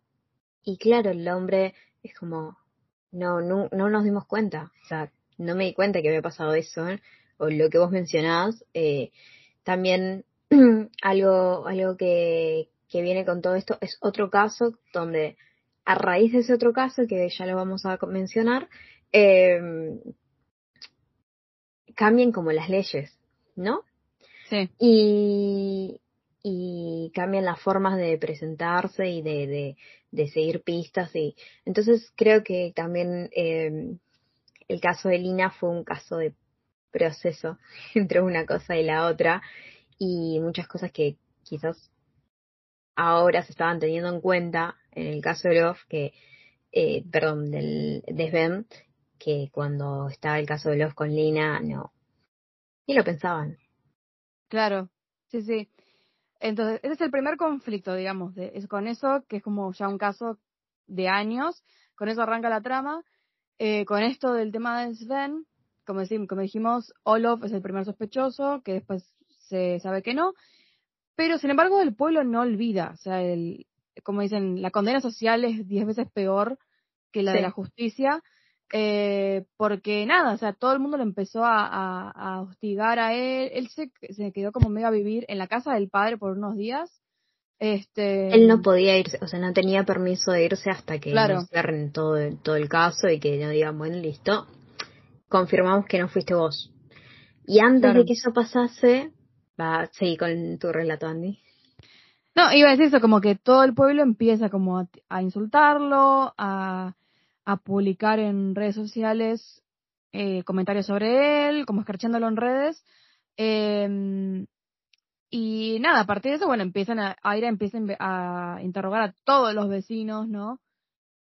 y claro, el hombre es como, no, no, no nos dimos cuenta, o sea, no me di cuenta que había pasado eso, ¿eh? o lo que vos mencionás, eh, también *clears throat* algo, algo que, que viene con todo esto es otro caso donde a raíz de ese otro caso, que ya lo vamos a mencionar, eh, cambian como las leyes, ¿no? Y, y cambian las formas de presentarse y de, de, seguir pistas. y Entonces creo que también eh, el caso de Lina fue un caso de proceso *laughs* entre una cosa y la otra y muchas cosas que quizás ahora se estaban teniendo en cuenta en el caso de Love, que, eh, perdón, del, de Sven, que cuando estaba el caso de Love con Lina, no, ni lo pensaban. Claro, sí, sí. Entonces, ese es el primer conflicto, digamos, de, es con eso, que es como ya un caso de años, con eso arranca la trama. Eh, con esto del tema de Sven, como, decimos, como dijimos, Olof es el primer sospechoso, que después se sabe que no, pero sin embargo el pueblo no olvida, o sea, el, como dicen, la condena social es diez veces peor que la de la justicia, eh, porque nada, o sea, todo el mundo lo empezó a, a, hostigar a él, él se, se, quedó como medio a vivir en la casa del padre por unos días. Este... Él no podía irse, o sea, no tenía permiso de irse hasta que claro. cierren todo, todo el caso y que no digan, bueno, listo, confirmamos que no fuiste vos. Y antes de que eso pasase, va, seguir con tu relato, Andy. No, iba a decir eso, como que todo el pueblo empieza como a insultarlo, a a publicar en redes sociales eh, comentarios sobre él, como escarchándolo en redes. Eh, y nada, a partir de eso, bueno, empiezan a, Aira empieza a interrogar a todos los vecinos, ¿no?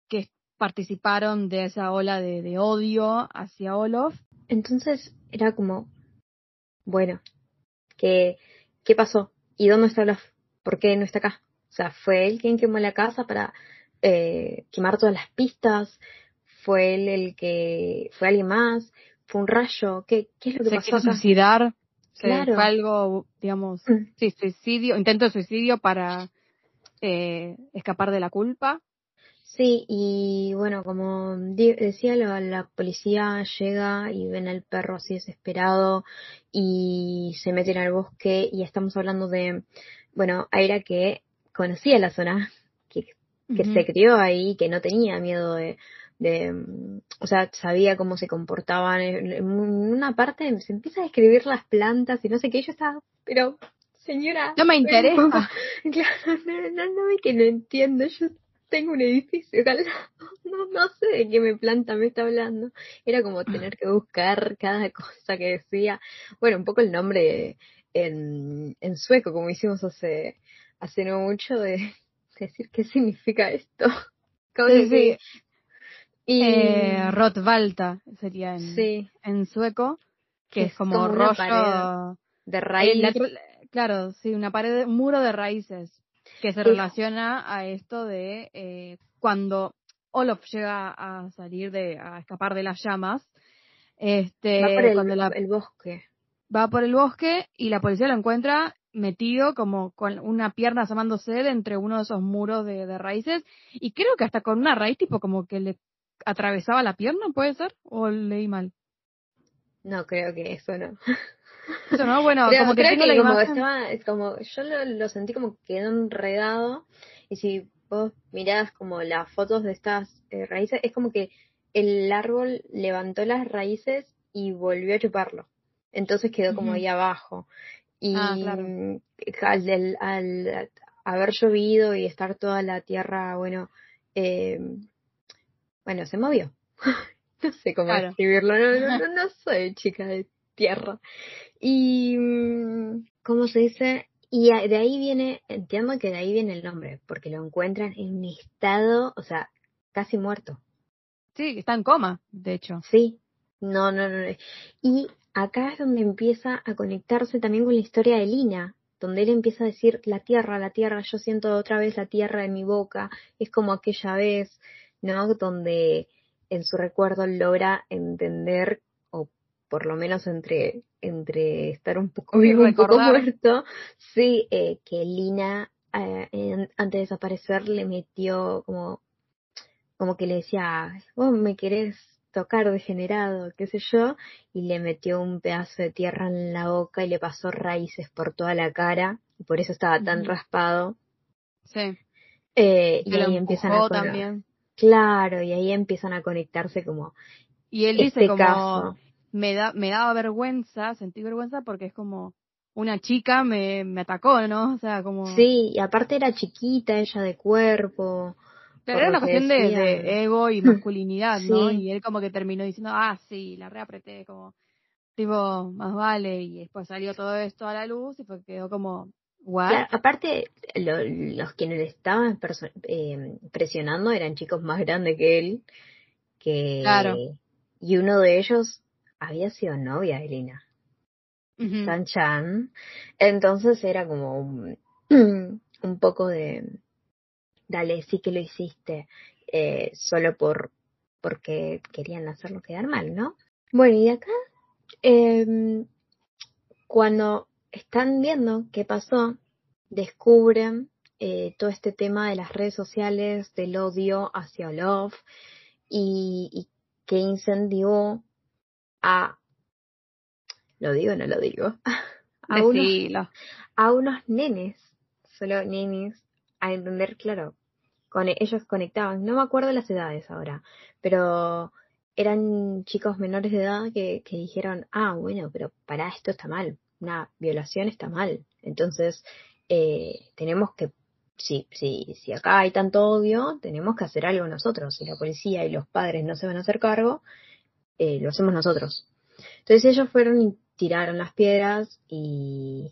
Que participaron de esa ola de, de odio hacia Olof. Entonces era como, bueno, ¿qué, ¿qué pasó? ¿Y dónde está Olof? ¿Por qué no está acá? O sea, fue él quien quemó la casa para eh, quemar todas las pistas, fue él el que, fue alguien más, fue un rayo, ¿qué, qué es lo que se pasó? suicidar, claro. fue algo, digamos, mm. sí, suicidio, intento de suicidio para eh, escapar de la culpa. Sí, y bueno, como decía, la, la, policía llega y ven al perro así desesperado y se meten al bosque y estamos hablando de, bueno, Aira que conocía la zona, que se crió ahí, que no tenía miedo de, de, o sea, sabía cómo se comportaban. En una parte se empieza a describir las plantas y no sé qué, yo estaba, pero señora. No me interesa. *laughs* Claro, no, no, no, es que no entiendo. Yo tengo un edificio acá. *laughs* No, no sé de qué me planta me está hablando. Era como tener que buscar cada cosa que decía. Bueno, un poco el nombre en, en sueco, como hicimos hace, hace no mucho, de decir qué significa esto. *laughs* Sí, sí. Y Eh, Rotvalta sería en, sí, en sueco, que es es como, como una rollo. pared de tr- claro, sí, una pared, un muro de raíces que se Sí. relaciona a esto de eh, cuando Olof llega a salir de, a escapar de las llamas. Este, Va por el, cuando la, el bosque. va por el bosque y la policía lo encuentra metido como con una pierna asomándose de entre uno de esos muros de, de raíces y creo que hasta con una raíz tipo como que le atravesaba la pierna, ¿puede ser? ¿O leí mal? No, creo que eso no. Eso no, bueno, *laughs* Creo, como que creo tengo que la como estaba, es como, yo lo, lo sentí como que quedó enredado y si vos mirás como las fotos de estas eh, raíces, es como que el árbol levantó las raíces y volvió a chuparlo. Entonces quedó como ahí abajo. Y Ah, claro. mm, al, del- al haber llovido y estar toda la tierra, bueno, eh, bueno, se movió. *laughs* no sé cómo Claro. describirlo, no, no, no, *laughs* no soy chica de tierra. Y, mm, ¿cómo se dice? Y de ahí viene, entiendo que de ahí viene el nombre, porque lo encuentran en un estado, o sea, casi muerto. Sí, está en coma, de hecho. Sí, no, no, no. Y acá es donde empieza a conectarse también con la historia de Lina, donde él empieza a decir, la tierra, la tierra, yo siento otra vez la tierra en mi boca, es como aquella vez, ¿no? Donde en su recuerdo logra entender, o por lo menos entre, entre estar un poco Y vivo, un poco muerto, sí, eh, que Lina, eh, en- antes de desaparecer, le metió como como que le decía, vos me querés tocar degenerado, qué sé yo, y le metió un pedazo de tierra en la boca y le pasó raíces por toda la cara, y por eso estaba tan raspado. Sí. Eh, y ahí empiezan a también. Claro, y ahí empiezan a conectarse como Y él dice este como, caso. me da me daba vergüenza, sentí vergüenza porque es como una chica me, me atacó, ¿no? O sea, como... Sí, y aparte era chiquita ella de cuerpo. Pero era una cuestión de, ego y *clears throat* masculinidad, ¿no? Y él como que terminó diciendo, ah, sí, la reapreté, como, tipo, más vale. Y después salió todo esto a la luz y fue, quedó como. Claro, aparte, lo- los quienes le estaban eh, presionando eran chicos más grandes que él, que Claro. y uno de ellos había sido novia de Lina, Ujú. Chan Chan. Entonces era como un, *clears throat* un poco de, dale, sí que lo hiciste, eh, solo por porque querían hacerlo quedar mal, ¿no? Bueno, y de acá, em, cuando están viendo qué pasó, descubren eh, todo este tema de las redes sociales, del odio hacia Olaf y, y que incendió a, lo digo o no lo digo, *laughs* a unos, a unos nenes, solo nenes, a entender, claro, con ellos conectaban, no me acuerdo las edades ahora, pero eran chicos menores de edad que, que dijeron, ah, bueno, pero para esto está mal, una violación está mal, entonces eh, tenemos que, si, si, si acá hay tanto odio, tenemos que hacer algo nosotros, si la policía y los padres no se van a hacer cargo, eh, lo hacemos nosotros. Entonces ellos fueron y tiraron las piedras y,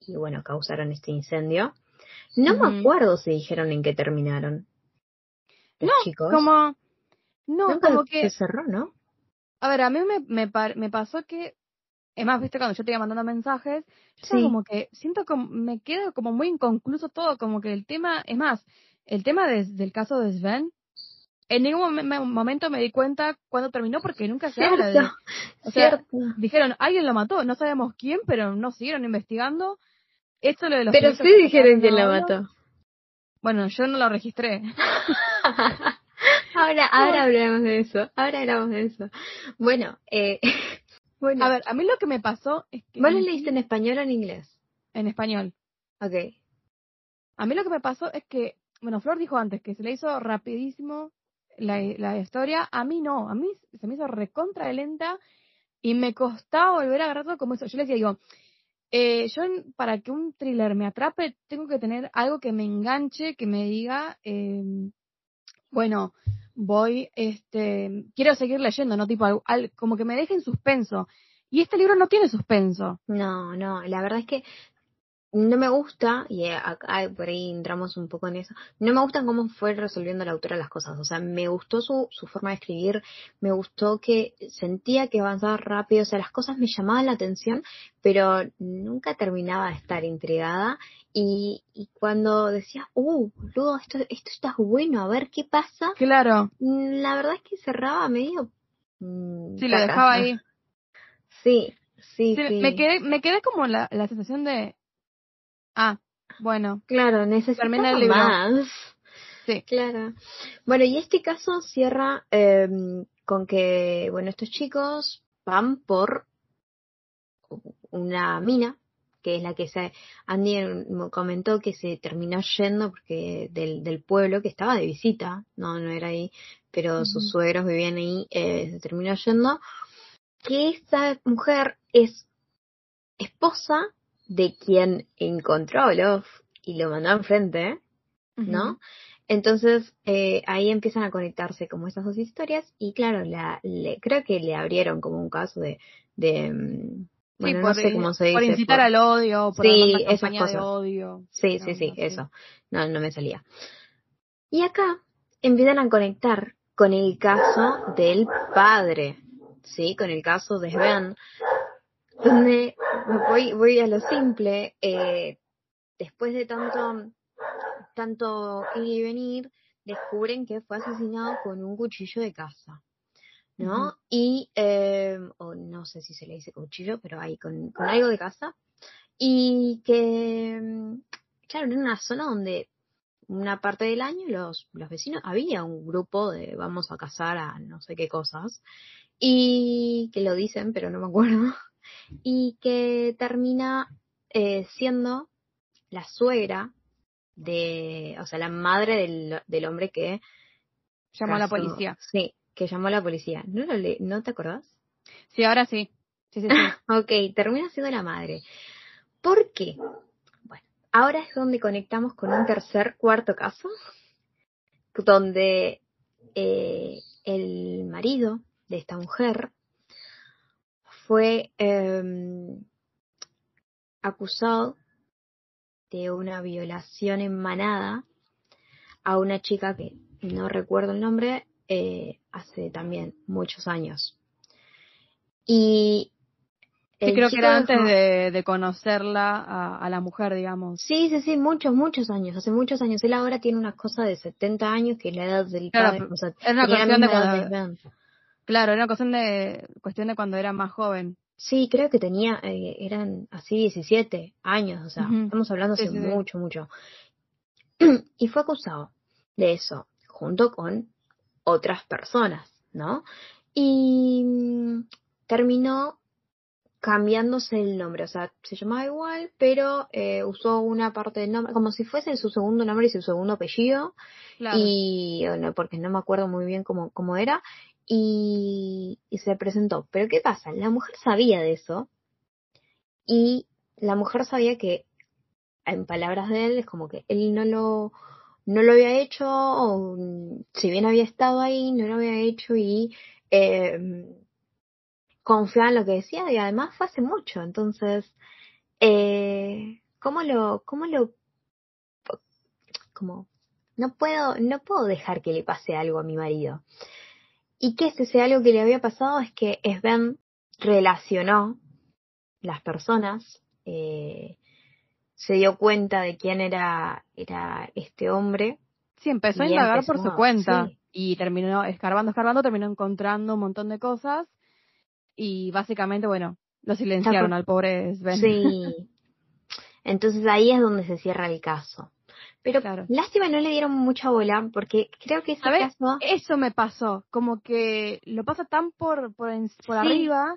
y bueno, causaron este incendio. No me acuerdo si dijeron en qué terminaron los No, chicos. Como, no, Nunca como se que, cerró, ¿no? a ver, a mí me, me, par- me pasó que, es más, viste, cuando yo te iba mandando mensajes, yo Sí. como que siento como, me quedo como muy inconcluso todo, como que el tema, es más, el tema de- del caso de Sven, en ningún momen- me- momento me di cuenta cuándo terminó porque nunca se habla de... O sea, cierto. dijeron, alguien lo mató, no sabemos quién, pero no siguieron investigando. Esto lo de los Pero sí dijeron quién la mató. Bueno, yo no lo registré. *laughs* ahora, ahora hablamos de eso. Ahora hablamos de eso. Bueno, eh, *laughs* bueno. A ver, a mí lo que me pasó es que... ¿Vos lo leíste en español o en inglés? En español. Ok. A mí lo que me pasó es que, bueno, Flor dijo antes que se le hizo rapidísimo la, la historia. A mí no, a mí se me hizo recontra de lenta y me costaba volver a agarrarlo como eso. Yo le decía, digo, eh, yo para que un thriller me atrape tengo que tener algo que me enganche, que me diga, eh, bueno, voy, este, quiero seguir leyendo, ¿no? Tipo, al, como que me deje en suspenso. Y este libro no tiene suspenso. No, no, la verdad es que no me gusta, y acá por ahí entramos un poco en eso, no me gusta cómo fue resolviendo la autora las cosas. O sea, me gustó su, su forma de escribir, me gustó que sentía que avanzaba rápido, o sea, las cosas me llamaban la atención, pero nunca terminaba de estar intrigada. Y, y cuando decía, uh, boludo, esto, esto está bueno, a ver qué pasa. Claro. Mm, la verdad es que cerraba medio. Mm, sí, lo dejaba ahí. Sí, sí, sí, Me quedé, me quedé como la, la sensación de, Ah, bueno. Claro, necesito más. Sí. Claro. Bueno, y este caso cierra eh, con que, bueno, estos chicos van por una mina, que es la que se, Andy comentó que se terminó yendo porque del, del pueblo que estaba de visita, no, no era ahí, pero sus suegros vivían ahí, eh, se terminó yendo, que esta mujer es esposa de quien encontró a Olof y lo mandó enfrente, ¿no? Entonces eh, ahí empiezan a conectarse como esas dos historias y claro, la, le, creo que le abrieron como un caso de, de mm, bueno, no sé cómo se dice. Por incitar al odio, por sí, esas cosas. de odio. Sí, sí, sí, eso. No, no me salía. Y acá empiezan a conectar con el caso del padre, ¿sí? Con el caso de Sven, donde voy, voy a lo simple, eh, después de tanto, tanto ir y venir, descubren que fue asesinado con un cuchillo de casa, ¿no? Y, eh, o no sé si se le dice cuchillo, pero ahí con, con algo de casa, y que, claro, en una zona donde una parte del año los, los vecinos, había un grupo de vamos a cazar a no sé qué cosas, y que lo dicen, pero no me acuerdo, y que termina eh, siendo la suegra de, o sea, la madre del, del hombre que llamó a la policía. Sí, que llamó a la policía. ¿No, lo le ¿No te acordás? Sí, ahora sí. Sí, sí, sí. *laughs* ok, termina siendo la madre. ¿Por qué? Bueno, ahora es donde conectamos con un tercer, cuarto caso, donde eh, el marido de esta mujer fue eh, acusado de una violación en manada a una chica que no recuerdo el nombre, eh, hace también muchos años. Y Sí, creo que era antes de, conocerla a, la mujer, digamos. Sí, sí, sí, muchos, muchos años, hace muchos años. Él ahora tiene una cosa de 70 años, que es la edad del padre. O sea, es una cuestión de Claro, era una cuestión de, cuestión de cuando era más joven. Sí, creo que tenía, eh, eran así 17 años, o sea, estamos hablando hace mucho, mucho. *clears throat* y fue acusado de eso, junto con otras personas, ¿no? Y mm, terminó cambiándose el nombre, o sea, se llamaba igual, pero eh, usó una parte del nombre, como si fuese su segundo nombre y su segundo apellido, y bueno, porque no me acuerdo muy bien cómo, cómo era, y, y se presentó. Pero ¿qué pasa? La mujer sabía de eso, y la mujer sabía que, en palabras de él, es como que él no lo, no lo había hecho, o si bien había estado ahí, no lo había hecho y eh, confiaba en lo que decía y además fue hace mucho, entonces, eh, ¿cómo lo, cómo lo, como, no puedo, no puedo dejar que le pase algo a mi marido? Y que ese sea algo que le había pasado es que Sven relacionó las personas, eh, se dio cuenta de quién era, era este hombre. Sí, empezó a indagar por su cuenta. Y terminó escarbando, escarbando, terminó encontrando un montón de cosas y básicamente, bueno, lo silenciaron al pobre Sven. Sí. Entonces ahí es donde se cierra el caso. Pero lástima no le dieron mucha bola porque creo que ese caso... Eso me pasó, como que lo pasa tan por, por, por arriba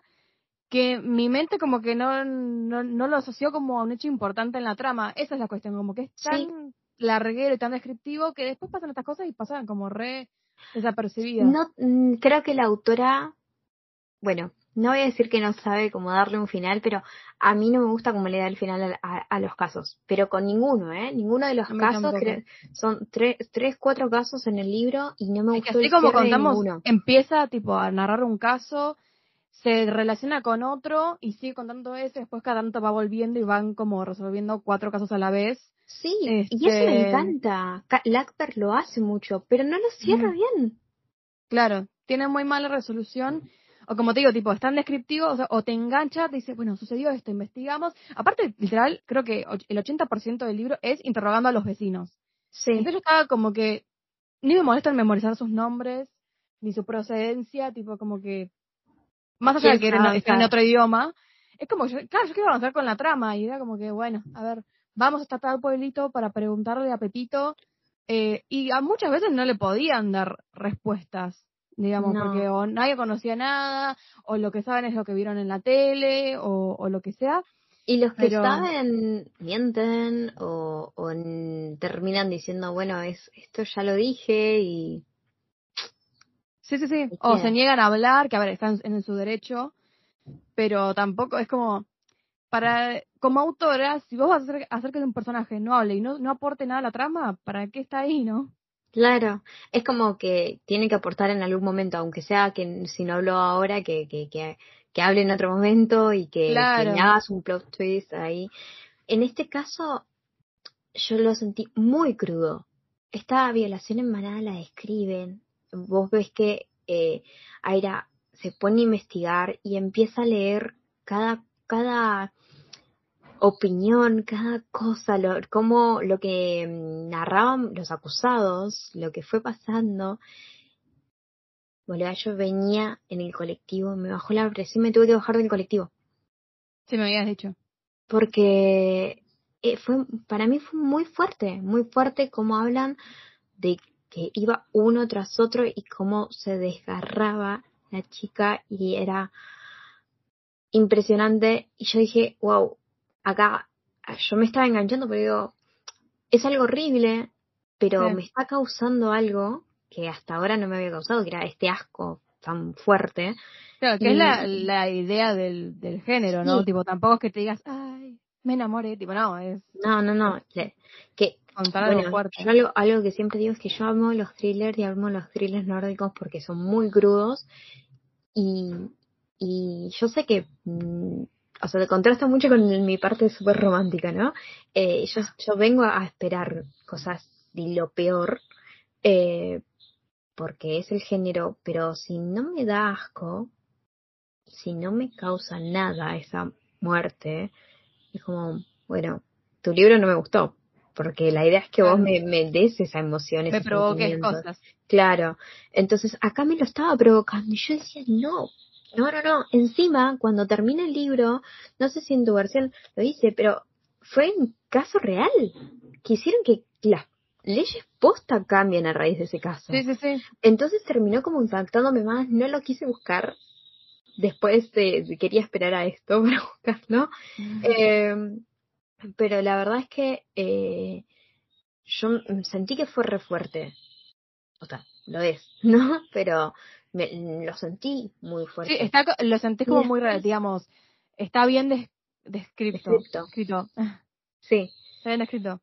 que mi mente como que no, no, no, lo asoció como a un hecho importante en la trama. Esa es la cuestión, como que es tan larguero y tan descriptivo que después pasan estas cosas y pasan como re desapercibidas. No, mm, creo que la autora, bueno, no voy a decir que no sabe cómo darle un final, pero a mí no me gusta cómo le da el final a, los casos. Pero con ninguno, ¿eh? Ninguno de los casos, son tres, tres, cuatro casos en el libro y no me gusta así como contamos, empieza tipo a narrar un caso, se relaciona con otro y sigue contando ese, después cada tanto va volviendo y van como resolviendo cuatro casos a la vez. Sí, y eso me este encanta. Lackberg lo hace mucho, pero no lo cierra bien. Claro, tiene muy mala resolución o como te digo, tipo, es tan descriptivo, o, te engancha, te dice, bueno, sucedió esto, investigamos. Aparte, literal, creo que el 80% del libro es interrogando a los vecinos. Sí. Entonces yo estaba como que, ni me molesta memorizar sus nombres, ni su procedencia, tipo, como que, más allá de que era en, otro idioma, es como, claro, yo quiero avanzar con la trama, y era como que, bueno, a ver, vamos hasta tal pueblito para preguntarle a Pepito, eh, y a muchas veces no le podían dar respuestas digamos, porque o nadie conocía nada, o lo que saben es lo que vieron en la tele, o, lo que sea. Y los que saben mienten o, terminan diciendo, bueno, es esto ya lo dije y... Sí, sí, sí. O se niegan a hablar, que a ver, están en su derecho, pero tampoco es como, para, como autora, si vos vas a hacer, hacer que un personaje no hable y no, no aporte nada a la trama, ¿para qué está ahí, no? Claro, es como que tiene que aportar en algún momento, aunque sea que si no habló ahora, que, que, que, que hable en otro momento y que, que hagas un plot twist ahí. En este caso, yo lo sentí muy crudo. Esta violación en manada la describen. Vos ves que eh, Aira se pone a investigar y empieza a leer cada, cada opinión, cada cosa, lo, como lo que mm, narraban los acusados, lo que fue pasando. Boludo, yo venía en el colectivo, me bajó la presión, me tuve que bajar del colectivo. Sí, me habías dicho. Porque eh, fue, para mí fue muy fuerte, muy fuerte como hablan de que iba uno tras otro y cómo se desgarraba la chica y era impresionante. Y yo dije, wow, acá yo me estaba enganchando porque digo, es algo horrible, pero me está causando algo que hasta ahora no me había causado, que era este asco tan fuerte. Claro, que es la, la idea del, del género, ¿no? Tipo, tampoco es que te digas, ay, me enamoré, tipo, no, es... No, no, no, que... Bueno, fuerte. algo, algo que siempre digo es que yo amo los thrillers y amo los thrillers nórdicos porque son muy crudos y, y yo sé que mm, o sea, contrasta mucho con mi parte súper romántica, ¿no? Eh, yo, yo vengo a esperar cosas de lo peor, eh, porque es el género, pero si no me da asco, si no me causa nada esa muerte, es como, bueno, tu libro no me gustó, porque la idea es que vos me, me des esa emoción. Me provoques cosas. Claro. Entonces acá me lo estaba provocando y yo decía, no, no, no, no. Encima, cuando termina el libro, no sé si en tu versión lo dice, pero fue un caso real. Quisieron que las leyes posta cambien a raíz de ese caso. Sí, sí, sí. Entonces terminó como impactándome más. No lo quise buscar. Después de, quería esperar a esto *laughs* para buscarlo. eh, pero la verdad es que eh, yo sentí que fue re fuerte. O sea, lo es, *laughs* ¿no? Pero me, lo sentí muy fuerte. Sí, está, lo sentí como muy, digamos, está bien descrito. Escrito. Sí. Está bien descrito.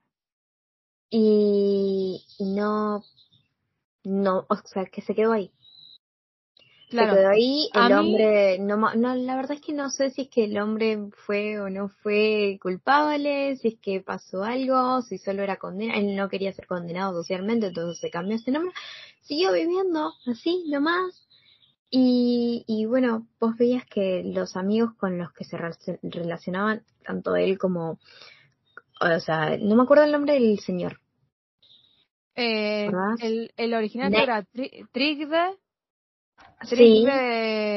Y, y no, no, o sea, que se quedó ahí. Claro. Quedó ahí, el hombre, no, no, la verdad es que no sé si es que el hombre fue o no fue culpable, si es que pasó algo, si solo era condenado, él no quería ser condenado socialmente, entonces se cambió ese nombre, siguió viviendo así nomás, y, y bueno, vos veías que los amigos con los que se relacionaban, tanto él como, o sea, no me acuerdo el nombre del señor. Eh, el, el original era Sí.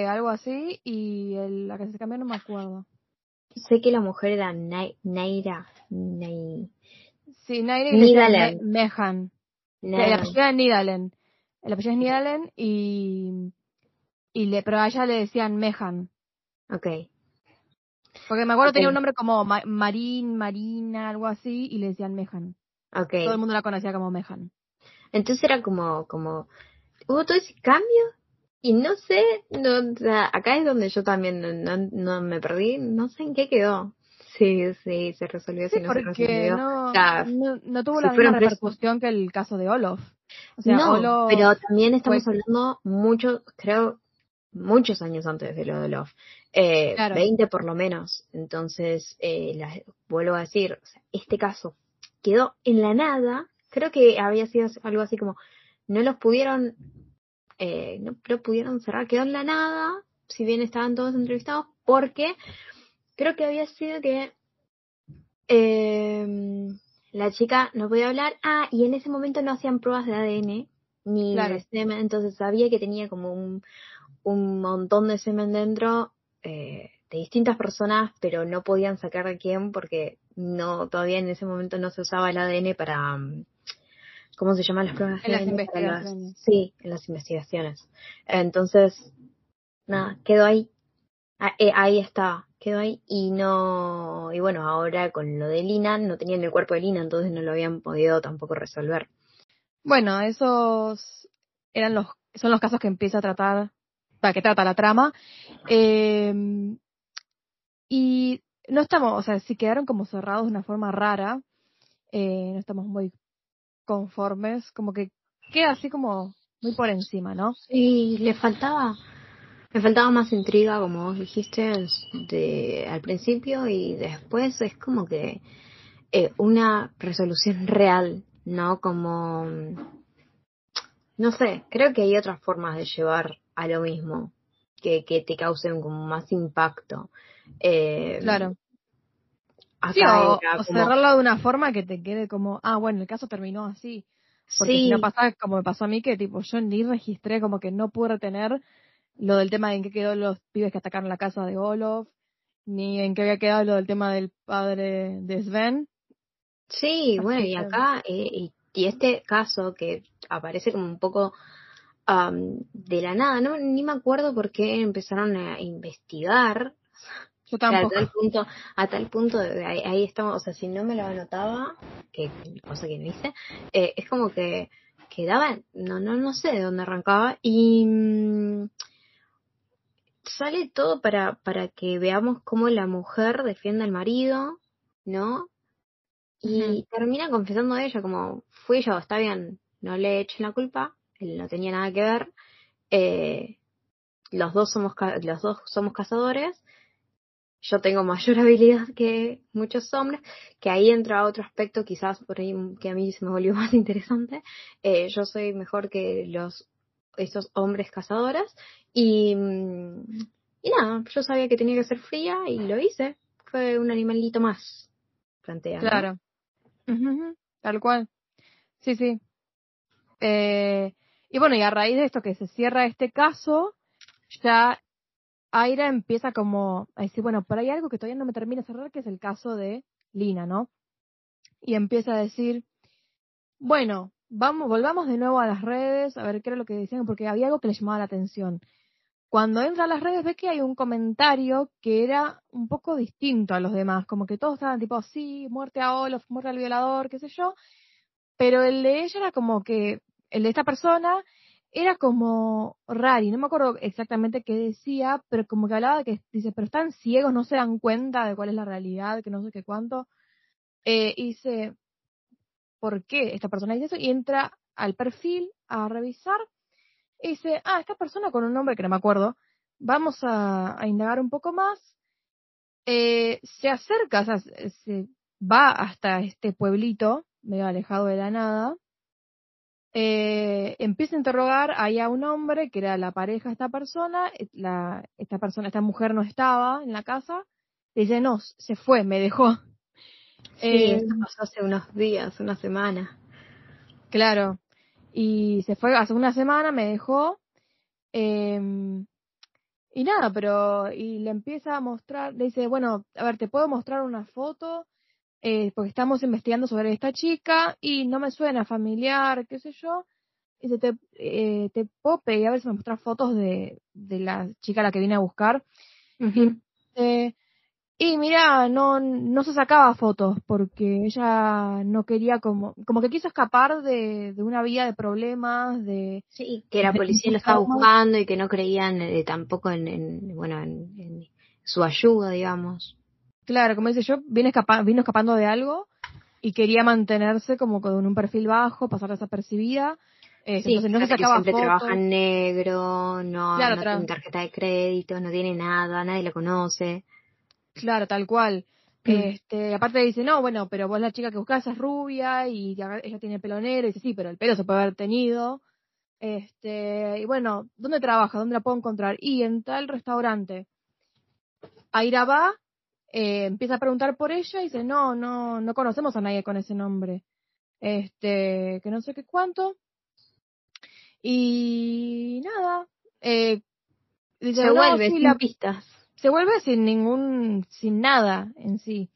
algo así y el, la que se cambió no me acuerdo. Sé que la mujer era Naira. Sí, Naira y Mehan. La apellido es Nidalen. El apellido es Nidalen y, y le, pero a ella le decían Mehan. Ok. Porque me acuerdo tenía un nombre como Marín, Marina, algo así, y le decían Mehan. Okay. Todo el mundo la conocía como Mehan. Entonces era como, como, hubo todo ese cambio Y no sé, no, o sea, acá es donde yo también no, no, me perdí, no sé en qué quedó. Sí, sí, se resolvió. Sí, porque no, no, tuvo la misma repercusión que el caso de Olof. O sea, no, pero también estamos hablando mucho, creo, muchos años antes de lo de Olof. Eh, 20 por lo menos. Entonces, eh, vuelvo a decir, este caso quedó en la nada. Creo que había sido algo así como, no los pudieron eh, no lo pudieron cerrar, quedó en la nada, si bien estaban todos entrevistados, porque creo que había sido que em, la chica no podía hablar, ah, y en ese momento no hacían pruebas de ADN ni de semen, entonces sabía que tenía como un, un montón de semen dentro eh, de distintas personas, pero no podían sacar de quién porque no todavía en ese momento no se usaba el ADN para ¿cómo se llaman las pruebas? En las investigaciones. sí, en las investigaciones. Entonces, nada, quedó ahí. Ah, eh, ahí está, quedó ahí. Y no, y bueno, ahora con lo de Lina, no tenían el cuerpo de Lina, entonces no lo habían podido tampoco resolver. Bueno, esos eran los, son los casos que empieza a tratar, para que trata la trama. Em, y no estamos, o sea, si quedaron como cerrados de una forma rara. Eh, no estamos muy conformes, como que queda así como muy por encima, ¿no? Sí, le faltaba, le faltaba más intriga, como vos dijiste, de, al principio y después es como que eh, una resolución *laughs* real, ¿no? Como, no sé, creo que hay otras formas de llevar a lo mismo que, que te causen como más impacto. Eh, claro o, cerrarlo de una forma que te quede como, ah, bueno, el caso terminó así. Porque si no pasa como me pasó a mí, que tipo, yo ni registré, como que no pude retener lo del tema de en qué quedó los pibes que atacaron la casa de Olof, ni en qué había quedado lo del tema del padre de Sven. Sí, bueno, y acá, eh, y, este caso que aparece como un poco de la nada, no ni me acuerdo por qué empezaron a investigar yo tampoco. A tal punto, a tal punto de, ahí, estamos, o sea, si no me lo anotaba, que cosa que no hice, eh, es como que quedaba, no, no, no sé de dónde arrancaba y mm, sale todo para, para que veamos cómo la mujer defiende al marido, ¿no? Y termina confesando a ella como, fui yo, está bien, no le echen la culpa, él no tenía nada que ver, eh, los dos somos, los dos somos cazadores, yo tengo mayor *laughs* habilidad que muchos hombres, que ahí entra otro aspecto quizás por ahí que a mí se me volvió *laughs* más interesante. Eh, yo soy mejor que los esos hombres cazadores y, y nada, yo sabía que tenía que ser fría y lo hice. Fue un animalito más, plantea. Claro. Tal cual. Sí, sí. Eh, y bueno, y a raíz de esto que se cierra este caso, ya Aira empieza como a decir, bueno, pero hay algo que todavía no me termina de cerrar, que es el caso de Lina, ¿no? Y empieza a decir, bueno, vamos, volvamos de nuevo a las redes, a ver qué era lo que decían, porque había algo que le llamaba la atención. Cuando entra a las redes ve que hay un comentario que era un poco distinto a los demás, como que todos estaban tipo, sí, muerte a Olof, muerte al violador, qué sé yo, pero el de ella era como que, el de esta persona era como raro, no me acuerdo exactamente qué decía, pero como que hablaba de que dice, pero están ciegos, no se dan cuenta de cuál es la realidad, que no sé qué cuánto. Eh, dice, ¿por qué esta persona dice eso? Y entra al perfil a revisar y dice, ah, esta persona con un nombre que no me acuerdo, vamos a, indagar un poco más. Eh, se acerca, o sea, se va hasta este pueblito, medio alejado de la nada, eh, empieza a interrogar ahí a un hombre que era la pareja de esta persona, eh, la, esta persona, esta mujer no estaba en la casa, dice, no, se fue, me dejó. Sí, eh, pasó hace unos días, una semana. Claro, y se fue hace una semana, me dejó, eh, y nada, pero, y le empieza a mostrar, le dice, bueno, a ver, te puedo mostrar una foto eh, porque estamos investigando sobre esta chica y no me suena familiar, qué sé yo. Y te, eh, te puedo pedir a ver si me muestras fotos de, de la chica a la que vine a buscar. Y mira, no, no se sacaba fotos porque ella no quería como, como que quiso escapar de, de una vida de problemas, de... Sí, que la policía lo estaba buscando y que no creían eh, tampoco en, en bueno, en, su ayuda, digamos. Claro, como dice yo, vino, escapa, vino escapando de algo y quería mantenerse como con un perfil bajo, pasar desapercibida. Eh, sí, entonces no se sacaba siempre trabaja en negro, no, no tiene tarjeta de crédito, no tiene nada, nadie lo conoce. Claro, tal cual. Mm. Este, aparte dice, no, bueno, pero vos la chica que buscas es rubia y ella tiene pelo negro. Y dice, sí, pero el pelo se puede haber tenido. Este, y bueno, ¿dónde trabaja? ¿Dónde la puedo encontrar? Y en tal restaurante. Aira va, eh, empieza a preguntar por ella y dice, no, no, no conocemos a nadie con ese nombre. Este, que no sé qué cuánto. Y nada, eh, se vuelve sin pistas se vuelve sin ningún, sin nada en sí.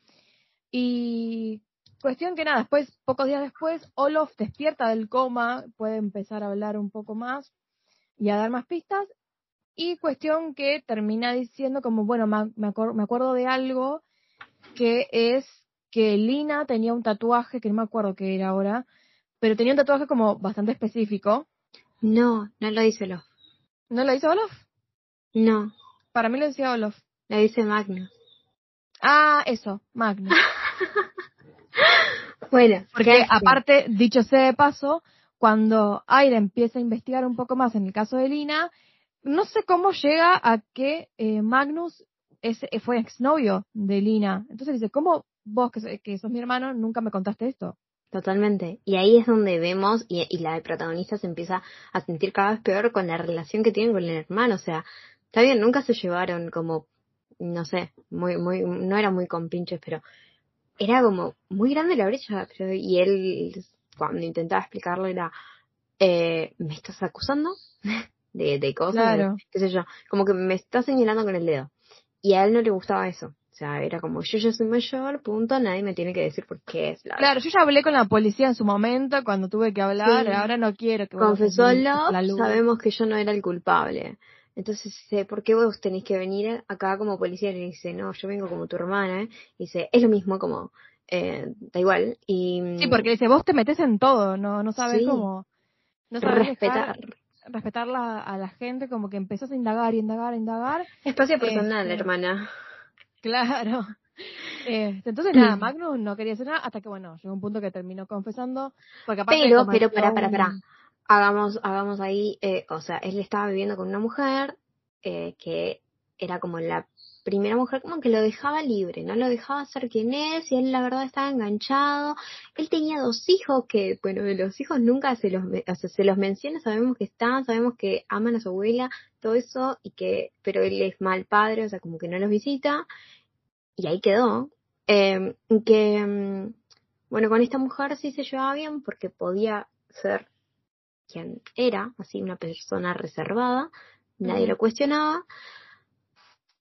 Y cuestión que nada, después, pocos días después, Olof despierta del coma, puede empezar a hablar un poco más y a dar más pistas. Y cuestión que termina diciendo como, bueno, me, me acuerdo de algo que es que Lina tenía un tatuaje, que no me acuerdo qué era ahora, pero tenía un tatuaje como bastante específico. No, no lo dice Olof. ¿No lo hizo Olof? No. Para mí lo decía Olof. Lo dice Magnus. Ah, eso, Magnus. *laughs* bueno, porque aparte, dicho sea de paso, cuando Aire empieza a investigar un poco más en el caso de Lina, no sé cómo llega a que eh, Magnus es, fue exnovio de Lina. Entonces dice, ¿cómo vos, que, sos mi hermano, nunca me contaste esto? Totalmente. Y ahí es donde vemos y, y la protagonista se empieza a sentir cada vez peor con la relación que tiene con el hermano. O sea, Está bien, nunca se llevaron como, no sé, muy, muy, no era muy compinches, pero era como muy grande la brecha. Pero, y él, cuando intentaba explicarle, era, eh, ¿me estás acusando? *laughs* de, de cosas, qué sé yo, como que me está señalando con el dedo. Y a él no le gustaba eso. O sea, era como, yo ya soy mayor, punto, nadie me tiene que decir por qué es. La claro, yo ya hablé con la policía en su momento, cuando tuve que hablar, ahora no quiero que... Confesó Love, sabemos que yo no era el culpable. Entonces dice, ¿por qué vos tenéis que venir acá como policía? Y le dice, no, yo vengo como tu hermana. Y dice, es lo mismo como, eh, da igual. Y, sí, porque dice, vos te metes en todo, no, no sabes cómo. No sabes respetar. Respetar a la gente, como que empezás a indagar y indagar, indagar. Espacio personal, este, hermana. Claro. *laughs* Este, entonces nada, Magnus no quería hacer nada hasta que bueno, llegó un punto que terminó confesando. Porque aparte pero, pero, para, para, para hagamos, hagamos ahí, eh, o sea, él estaba viviendo con una mujer eh, que era como la primera mujer como que lo dejaba libre, no lo dejaba ser quien es y él la verdad estaba enganchado. Él tenía dos hijos que, bueno, de los hijos nunca se los, o sea, se los menciona, sabemos que están, sabemos que aman a su abuela, todo eso, y que, pero él es mal padre, o sea, como que no los visita, y ahí quedó. Eh, que, mm, bueno, con esta mujer sí se llevaba bien porque podía ser quien era, así una persona reservada, nadie lo cuestionaba,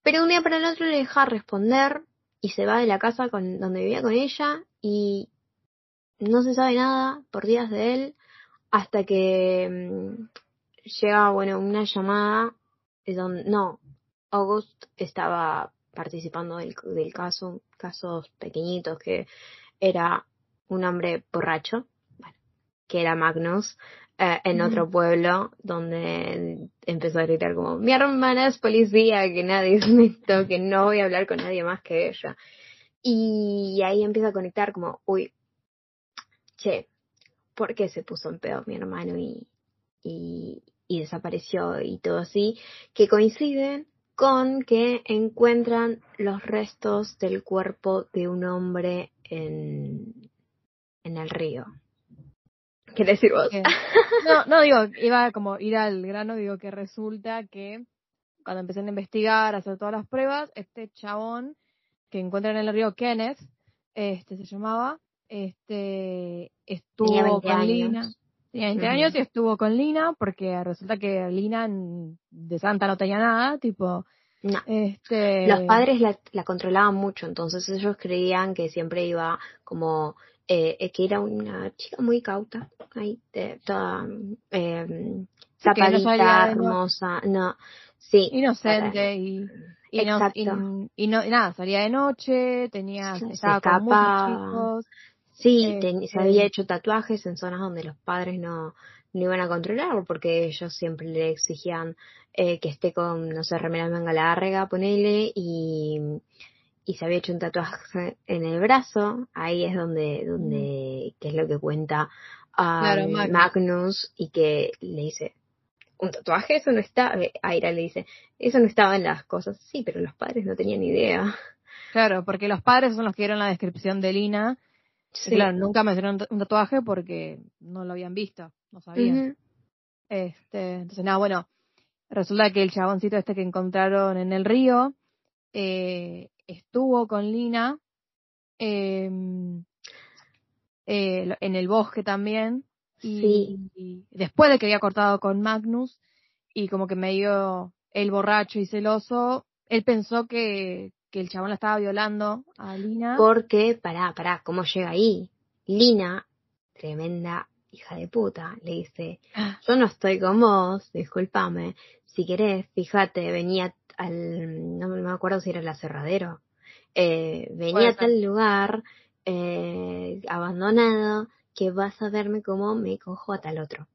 pero un día para el otro le deja responder y se va de la casa con, donde vivía con ella y no se sabe nada por días de él hasta que mm, llega, bueno, una llamada de donde, no, August estaba participando del, del caso, casos pequeñitos que era un hombre borracho, que era Magnus, eh, en otro pueblo donde empezó a gritar como mi hermana es policía, que nadie *laughs* es esto, que no voy a hablar con nadie más que ella. Y ahí empieza a conectar como, uy, che, ¿por qué se puso en pedo mi hermano y, y, y desapareció y todo así? Que coinciden con que encuentran los restos del cuerpo de un hombre en, en el río. ¿Qué decir vos? No, no, digo, iba como ir al grano, digo que resulta que cuando empecé a investigar, a hacer todas las pruebas, este chabón que encuentran en el río Kenneth, este se llamaba, este estuvo con Lina. Tenía 20 años y estuvo con Lina, porque resulta que Lina de Santa no tenía nada, tipo, no. Este... Los padres la, la, controlaban mucho, entonces ellos creían que siempre iba como eh, que era una chica muy cauta, ahí, toda eh, zapadita, hermosa, no, sí. Inocente y... Y no, y, no, nada, salía de noche, tenía, estaba con muchos chicos. Sí, se este había hecho tatuajes en zonas donde los padres no, no iban a controlar, porque ellos siempre le exigían eh, que esté con, no sé, remera manga larga, ponele, y, y se había hecho un tatuaje en el brazo, ahí es donde, donde, que es lo que cuenta a Magnus. y que le dice, un tatuaje, eso no está, eh, Aira le dice, eso no estaba en las cosas, sí, pero los padres no tenían idea. Claro, porque los padres son los que dieron la descripción de Lina Claro, nunca me hicieron un tatuaje porque no lo habían visto, no sabían. Este, entonces, nada, bueno, resulta que el chaboncito este que encontraron en el río eh, estuvo con Lina em, eh, en el bosque también. Y, después de que había cortado con Magnus y como que medio el borracho y celoso, él pensó que, que el chabón la estaba violando a Lina. Porque, pará, pará, ¿cómo llega ahí? Lina, tremenda hija de puta, le dice, ah. yo no estoy con vos, discúlpame, si querés, fíjate, venía al, no me acuerdo si era el aserradero, eh, venía a tal lugar, eh, abandonado, que vas a verme como me cojo a tal otro,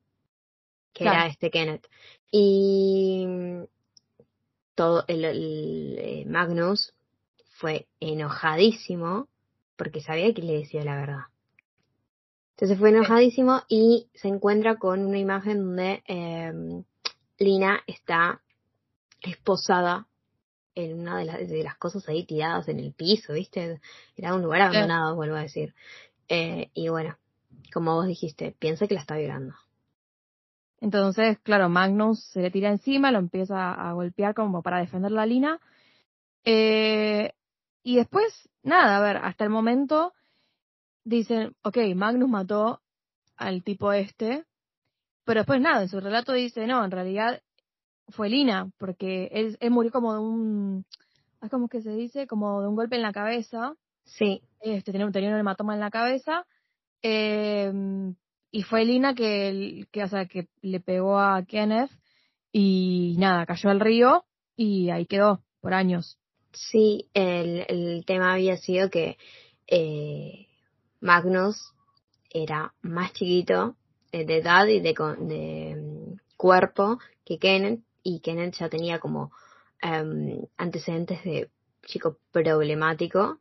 que era este Kenneth. Y todo el, eh, Magnus fue enojadísimo porque sabía que le decía la verdad. Entonces fue enojadísimo y se encuentra con una imagen donde Lina está esposada en una de, las, de las cosas ahí tiradas en el piso, ¿viste? Era un lugar abandonado, vuelvo a decir. Eh, y bueno, como vos dijiste, piensa que la está violando. Entonces, claro, Magnus se le tira encima, lo empieza a golpear como para defender la Lina. Eh, y después, nada, a ver, hasta el momento dicen, ok, Magnus mató al tipo este, pero después nada, en su relato dice, no, en realidad fue Lina, porque él, él murió como de un, es como que se dice, como de un golpe en la cabeza. Sí. Este, tenía, tenía un hematoma en la cabeza. Eh, y fue Lina que, que, o sea, que le pegó a Kenneth y nada, cayó al río y ahí quedó por años. Sí, el, el tema había sido que eh, Magnus era más chiquito eh, de edad y de, de mm, cuerpo que Kenneth y Kenneth ya tenía como em, antecedentes de chico problemático,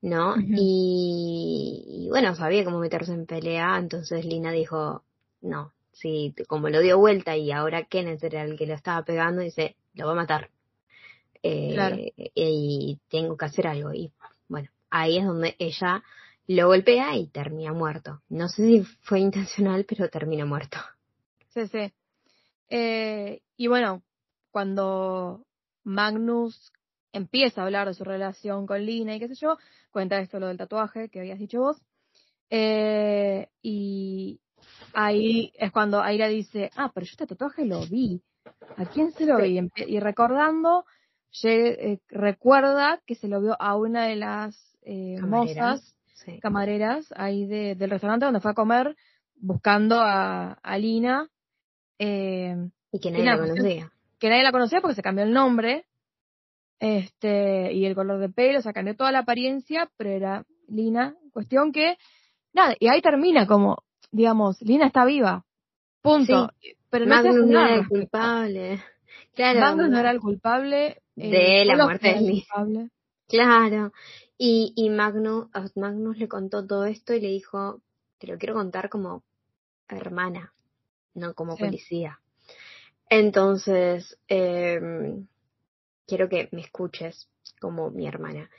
¿no? y, bueno, sabía cómo meterse en pelea, entonces Lina dijo, no, si como lo dio vuelta y ahora Kenneth era el que lo estaba pegando, dice, lo va a matar. Eh, y tengo que hacer algo. Y bueno, ahí es donde ella lo golpea y termina muerto. No sé si fue intencional, pero termina muerto. Sí, sí. Eh, y bueno, cuando Magnus empieza a hablar de su relación con Lina y qué sé yo, cuenta esto lo del tatuaje que habías dicho vos. Eh, y ahí es cuando Aira dice, ah, pero yo este tatuaje lo vi. ¿A quién se lo vi? Y recordando eh, recuerda que se lo vio a una de las eh, mozas, camareras, ahí del restaurante donde fue a comer, buscando a, Lina. Eh, y que nadie la conocía. Que nadie la conocía porque se cambió el nombre este y el color de pelo, o sea, cambió toda la apariencia, pero era Lina. Cuestión que, nada, y ahí termina como, digamos, Lina está viva. Punto. Pero no, no era el culpable. Claro. Magnus no era el culpable, de la muerte de Lee. Claro. Y, y Magnus, Magnus le contó todo esto y le dijo, te lo quiero contar como hermana, no como policía. Entonces, em, quiero que me escuches como mi hermana.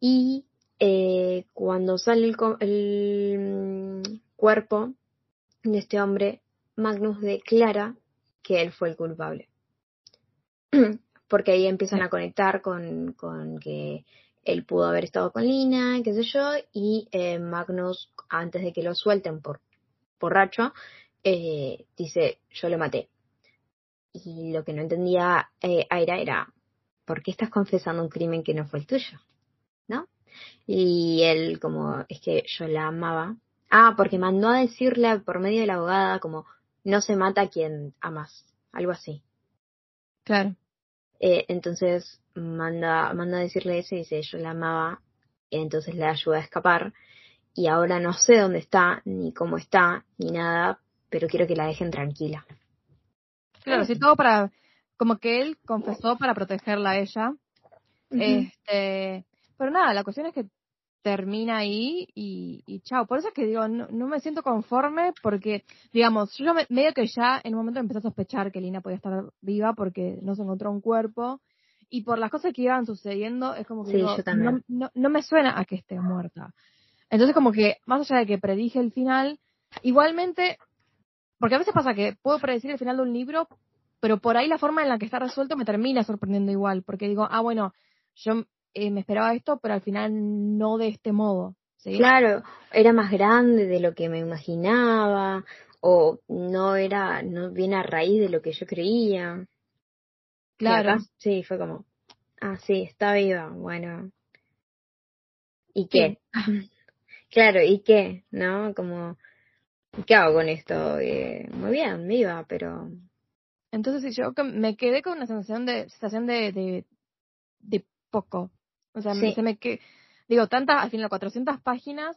Y eh, cuando sale el, mm, cuerpo de este hombre, Magnus declara que él fue el culpable. *clears throat* porque ahí empiezan a conectar con, con que él pudo haber estado con Lina, qué sé yo, y eh, Magnus, antes de que lo suelten por borracho, eh, dice, yo lo maté. Y lo que no entendía eh, Aira era, ¿por qué estás confesando un crimen que no fue el tuyo? ¿No? Y él como, es que yo la amaba. Ah, porque mandó a decirle por medio de la abogada como, no se mata a quien amas, algo así. Claro. Eh, entonces manda, manda a decirle eso y dice, yo la amaba, y entonces le ayuda a escapar. Y ahora no sé dónde está, ni cómo está, ni nada, pero quiero que la dejen tranquila. Claro, sí, todo para, como que él confesó para protegerla a ella. Este, pero nada, la cuestión es que termina ahí y, y chao. Por eso es que digo, no, no me siento conforme porque, digamos, yo me, medio que ya en un momento empecé a sospechar que Lina podía estar viva porque no se encontró un cuerpo y por las cosas que iban sucediendo es como que digo, no, no, no, me suena a que esté muerta. Entonces como que, más allá de que predije el final, igualmente, porque a veces pasa que puedo predecir el final de un libro, pero por ahí la forma en la que está resuelto me termina sorprendiendo igual, porque digo, ah, bueno, yo eh, me esperaba esto, pero al final no de este modo. Claro, era más grande de lo que me imaginaba, o no era, no viene a raíz de lo que yo creía. Claro. sí, fue como, ah, sí, está viva, bueno. ¿Y qué? *laughs* claro, ¿y qué? ¿No? Como, ¿qué hago con esto? Eh, muy bien, viva, pero... Entonces yo me quedé con una sensación de, sensación de, de, de poco. O sea, se me que digo, tantas, al final 400 páginas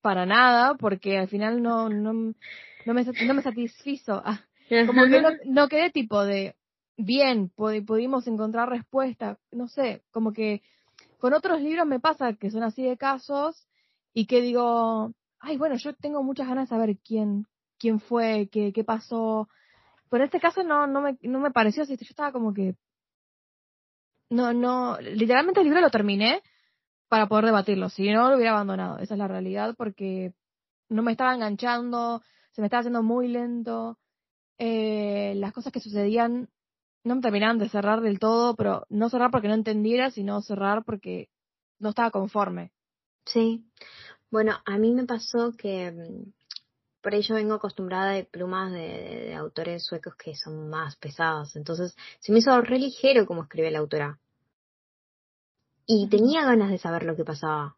para nada, porque al final no, no, no, me, no me satisfizo. Ah, como que no, no quedé tipo de, bien, pudimos encontrar respuesta, no sé, como que con otros libros me pasa que son así de casos y que digo, ay, bueno, yo tengo muchas ganas de saber quién, quién fue, qué, qué pasó. Pero en este caso no, no me, no me pareció así, yo estaba como que, no, no, literalmente el libro lo terminé para poder debatirlo, si no lo hubiera abandonado, esa es la realidad, porque no me estaba enganchando, se me estaba haciendo muy lento, eh, las cosas que sucedían no me terminaban de cerrar del todo, pero no cerrar porque no entendiera, sino cerrar porque no estaba conforme. Sí, bueno, a mí me pasó que mm, por ello vengo acostumbrada de plumas de, autores suecos que son más pesados. Entonces se me hizo re ligero como escribe la autora. Y tenía ganas de saber lo que pasaba.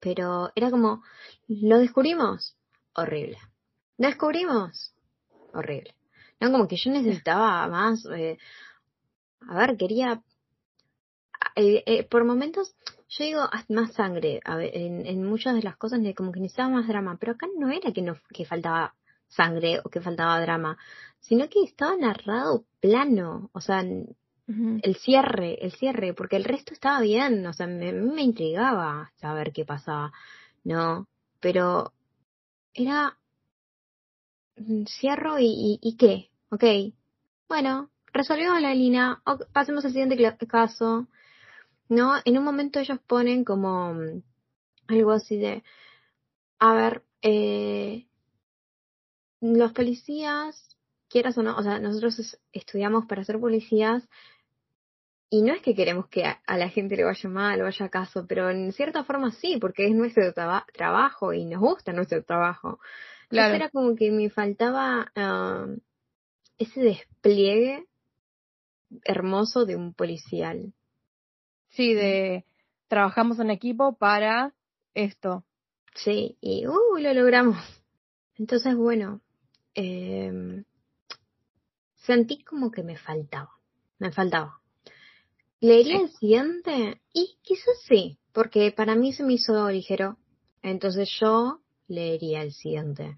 Pero era como, ¿lo descubrimos? Horrible. ¿Descubrimos? Horrible. No, como que yo necesitaba más. Eh, a ver, quería. Eh, eh, por momentos yo digo ah, más sangre en, en, muchas de las cosas como que necesitaba más drama, pero acá no era que no que faltaba sangre o que faltaba drama, sino que estaba narrado plano, o sea, el cierre, el cierre, porque el resto estaba bien, o sea, me, me intrigaba saber qué pasaba, no, pero era mm, cierro y, y, qué, ok, bueno, resolvimos la línea, pasemos al siguiente caso, ¿no? En un momento ellos ponen como mm, algo así de, a ver, eh, los policías, quieras o no, o sea, nosotros estudiamos para ser policías y no es que queremos que a, la gente le vaya mal o vaya caso, pero en cierta forma sí, porque es nuestro trabajo y nos gusta nuestro trabajo. Claro. Entonces era como que me faltaba ah, ese despliegue hermoso de un policial. Sí, de trabajamos en equipo para esto. Sí, y uh, lo logramos. Entonces, bueno, eh, sentí como que me faltaba, me faltaba. ¿Leería el siguiente? Y quizás sí, porque para mí se me hizo ligero. Entonces yo leería el siguiente.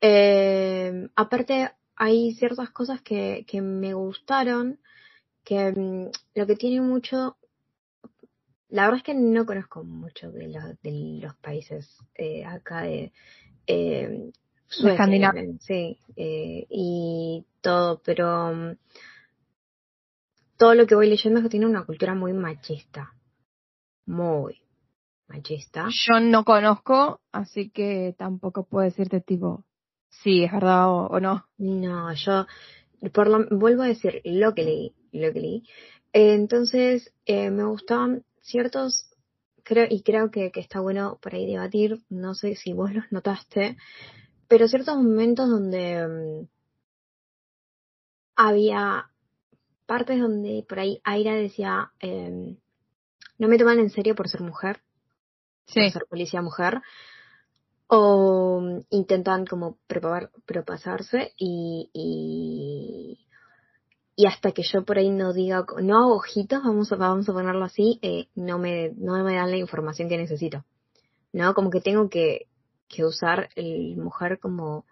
Eh, aparte, hay ciertas cosas que, que me gustaron, que mm, lo que tiene mucho la verdad es que no conozco mucho de, de los países eh, acá de eh, Escandinavia. Sí, eh, y todo, pero mm, todo lo que voy leyendo es que tiene una cultura muy machista. Muy machista. Yo no conozco, así que tampoco puedo decirte tipo, sí, es verdad o, no. No, yo por lo, vuelvo a decir lo que leí, lo que leí. entonces, eh, me gustaban ciertos, creo, y creo que, que está bueno por ahí debatir, no sé si vos los notaste, pero ciertos momentos donde mm, había partes donde por ahí Aira decía, eh, no me toman en serio por ser mujer, por ser policía mujer, o mm, intentan como propasarse y, y, y hasta que yo por ahí no diga, no hago ojitos, vamos a, vamos a ponerlo así, eh, no, me, no me dan la información que necesito. ¿No? Como que tengo que, que usar el mujer como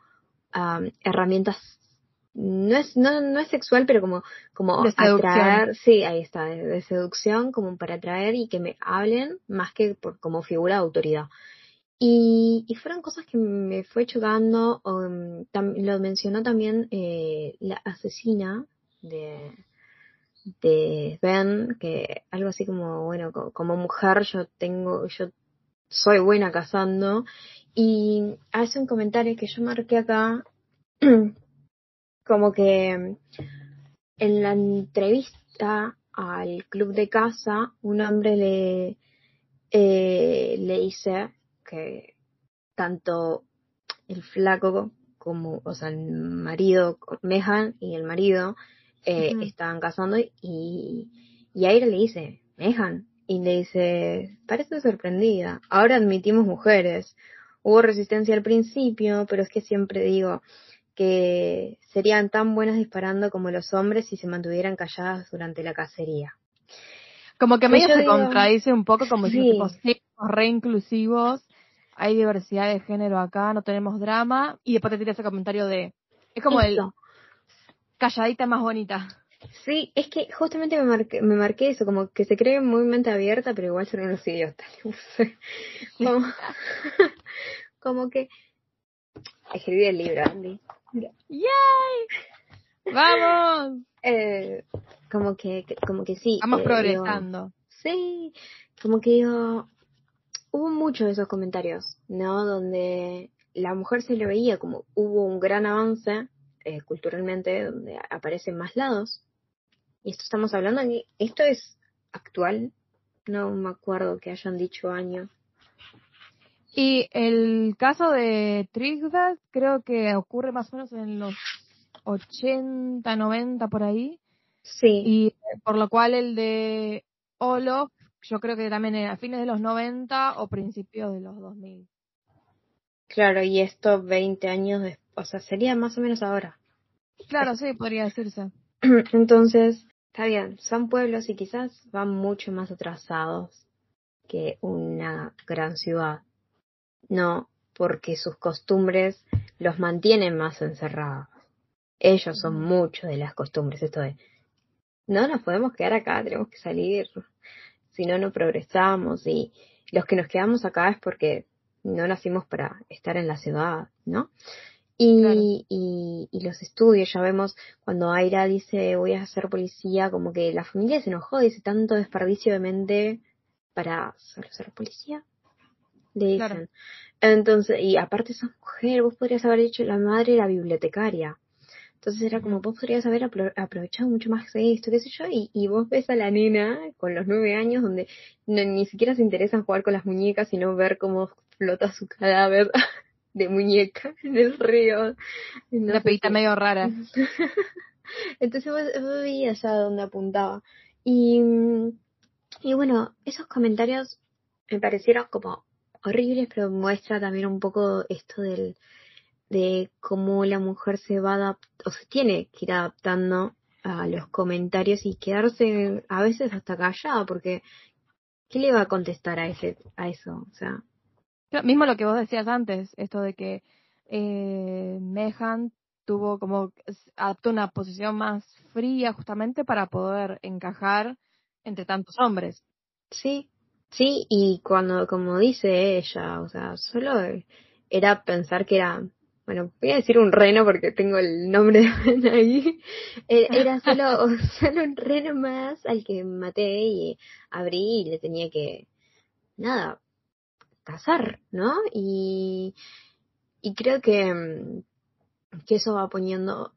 herramientas no es no, no es sexual pero como como atraer sí ahí está de, seducción como para atraer y que me hablen más que por, como figura de autoridad y, y fueron cosas que me fue chocando um, lo mencionó también eh, la asesina de de Ben que algo así como bueno como mujer yo tengo yo soy buena cazando y hace un comentario que yo marqué acá *clears throat* como que en la entrevista al club de casa, un hombre le, eh, le dice que tanto el flaco como, o sea, el marido, Mejan y el marido, eh, estaban casando y, y Aira le dice, Mejan, y le dice, parece sorprendida, ahora admitimos mujeres. Hubo resistencia al principio, pero es que siempre digo, que serían tan buenas disparando como los hombres si se mantuvieran calladas durante la cacería. Como que medio se contradice un poco, como si somos re inclusivos, hay diversidad de género acá, no tenemos drama, y después te tira ese comentario de, es como el calladita más bonita. Sí, es que justamente me marqué, me marqué eso, como que se cree muy mente abierta, pero igual son unos idiotas. *laughs* como, *laughs* como que escribí el libro, Andy. ¡Yay! ¡Vamos! Eh, como que, como que sí. Vamos eh, progresando. sí, como que digo, hubo muchos de esos comentarios, ¿no? Donde la mujer se le veía como hubo un gran avance eh, culturalmente, donde aparecen más lados. Y esto estamos hablando de, esto es actual, no me acuerdo que hayan dicho año. Y el caso de Trigdas creo que ocurre más o menos en los 80, 90 por ahí. Sí. Y por lo cual el de Olof, yo creo que también a fines de los 90 o principios de los 2000. Claro, y esto 20 años después, o sea, sería más o menos ahora. Claro, sí, podría decirse. *clears throat* Entonces, está bien, son pueblos y quizás van mucho más atrasados que una gran ciudad. No, porque sus costumbres los mantienen más encerrados. Ellos son mucho de las costumbres, esto de, no nos podemos quedar acá, tenemos que salir, si no, no progresamos y los que nos quedamos acá es porque no nacimos para estar en la ciudad, ¿no? Y, y, y, los estudios, ya vemos cuando Aira dice voy a ser policía, como que la familia se enojó, dice tanto desperdicio de mente para ser policía le dicen. Entonces, y aparte esa mujer, vos podrías haber dicho, la madre era bibliotecaria. Entonces era como, vos podrías haber aprovechado mucho más esto, qué sé yo, y, y vos ves a la nena con los nueve años donde ni siquiera se interesa en jugar con las muñecas, sino ver cómo flota su cadáver *laughs* de muñeca en el río. Una pedita medio rara. *laughs* Entonces vos, veías a dónde apuntaba. Y, y bueno, esos comentarios me parecieron como horribles, pero muestra también un poco esto del, de cómo la mujer se va adaptando, o se tiene que ir adaptando a los comentarios y quedarse a veces hasta callada, porque ¿qué le va a contestar a ese, a eso? O sea. Mismo lo que vos decías antes, esto de que eh, Mehan tuvo como, adaptó una posición más fría justamente para poder encajar entre tantos hombres. Sí, Sí, y cuando, como dice ella, o sea, solo era pensar que era, bueno, voy a decir un reno porque tengo el nombre de ahí, e, era solo, *laughs* solo un reno más al que maté y abrí y le tenía que, nada, cazar, ¿no? Y, y creo que, que eso va poniendo,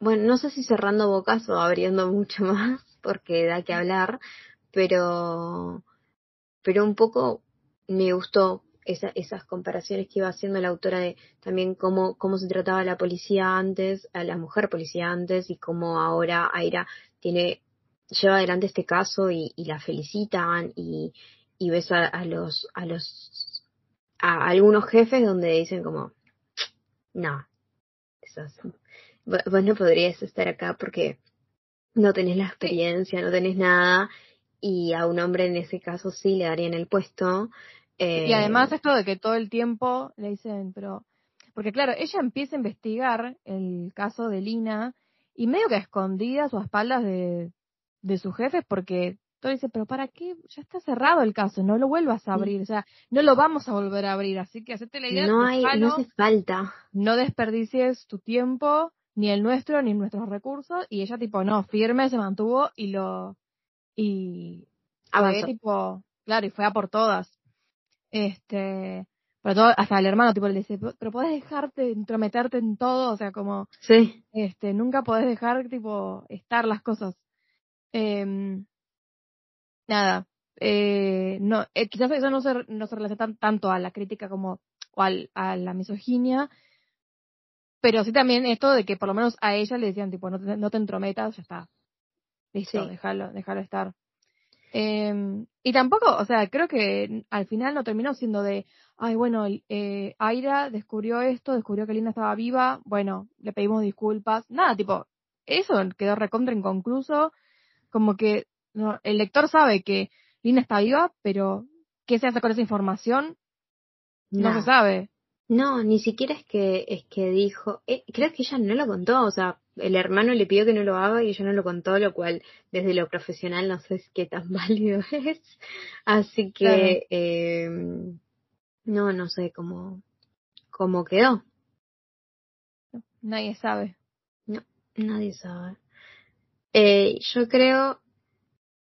bueno, no sé si cerrando bocas o abriendo *laughs* mucho más, porque da que hablar, pero pero un poco me gustó esa, esas comparaciones que iba haciendo la autora de también cómo, cómo se trataba a la policía antes, a la mujer policía antes y cómo ahora Aira tiene, lleva adelante este caso y, y la felicitan y, y ves a, los, a los, a algunos jefes donde dicen como, no, vos no podrías estar acá porque no tenés la experiencia, no tenés nada, y a un hombre en ese caso sí le darían el puesto. y además esto de que todo el tiempo le dicen, pero, porque claro, ella empieza a investigar el caso de Lina y medio que a escondidas o a espaldas de, de sus jefes porque todo dice, pero ¿para qué? Ya está cerrado el caso, no lo vuelvas a abrir, o sea, no lo vamos a volver a abrir, así que hacete la idea. No hay, no hace falta. No desperdicies tu tiempo, ni el nuestro, ni nuestros recursos, y ella tipo, no, firme, se mantuvo y lo, y Avanzó. tipo, claro, y fue a por todas. Este, pero todo, hasta el hermano tipo le dice, pero puedes dejarte entrometerte en todo, o sea, como, sí. este, nunca podés dejar tipo estar las cosas. Eh, nada, eh, no, eh, quizás eso no se, no se relaciona tanto a la crítica como o al, a la misoginia, pero sí también esto de que por lo menos a ella le decían tipo no te, no te entrometas, ya está, listo, déjalo, déjalo estar. Eh, y tampoco, o sea, creo que al final no terminó siendo de, ay, bueno, eh, Aira descubrió esto, descubrió que Linda estaba viva, bueno, le pedimos disculpas, nada, tipo, eso quedó recontra inconcluso, como que no, el lector sabe que Lina está viva, pero ¿qué se hace con esa información? No, se sabe. No, ni siquiera es que es que dijo, eh, creo que ella no lo contó, o sea, el hermano le pidió que no lo haga y ella no lo contó, lo cual desde lo profesional no sé qué tan *laughs* válido es. Así que eh, no, no sé cómo cómo quedó. Nadie sabe. No, nadie sabe. Eh, yo creo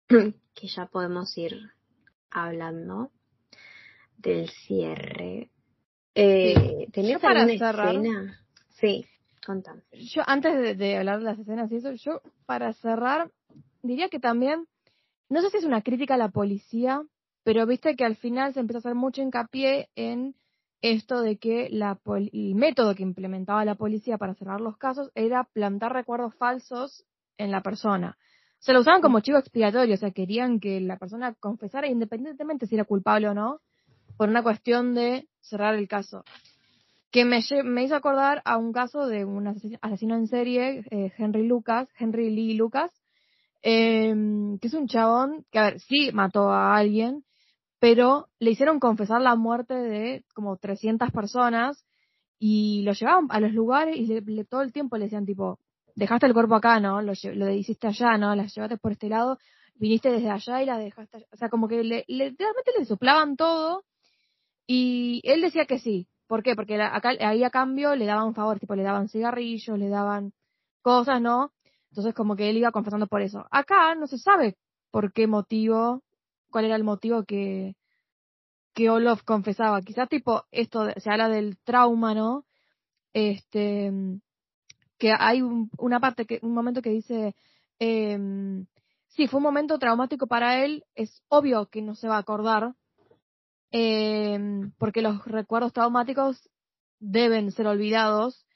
*clears throat* que ya podemos ir hablando del cierre. Eh, ¿Tenías para cerrar, escena? Sí, contame. Yo, antes de, hablar de las escenas y eso, yo para cerrar diría que también, no sé si es una crítica a la policía, pero viste que al final se empezó a hacer mucho hincapié en esto de que la el método que implementaba la policía para cerrar los casos era plantar recuerdos falsos en la persona se lo usaban como chivo expiatorio, o sea, querían que la persona confesara independientemente si era culpable o no, por una cuestión de cerrar el caso. Que me, me hizo acordar a un caso de un asesino, en serie, eh, Henry Lucas, Henry Lee Lucas, eh, que es un chabón que, a ver, sí mató a alguien, pero le hicieron confesar la muerte de como 300 personas y lo llevaban a los lugares y le, todo el tiempo le decían tipo, dejaste el cuerpo acá, ¿no? Lo, lo hiciste allá, ¿no? La llevaste por este lado, viniste desde allá y la dejaste, o sea, como que le, realmente le soplaban todo y él decía que sí. ¿Por qué? Porque acá, ahí a cambio le daban favor, tipo le daban cigarrillos, le daban cosas, ¿no? Entonces como que él iba confesando por eso. Acá no se sabe por qué motivo, cuál era el motivo que, que Olof confesaba. Quizás tipo esto, se habla del trauma, ¿no? Este, que hay una parte, que, un momento que dice, eh, sí, fue un momento traumático para él, es obvio que no se va a acordar, eh, porque los recuerdos traumáticos deben ser olvidados,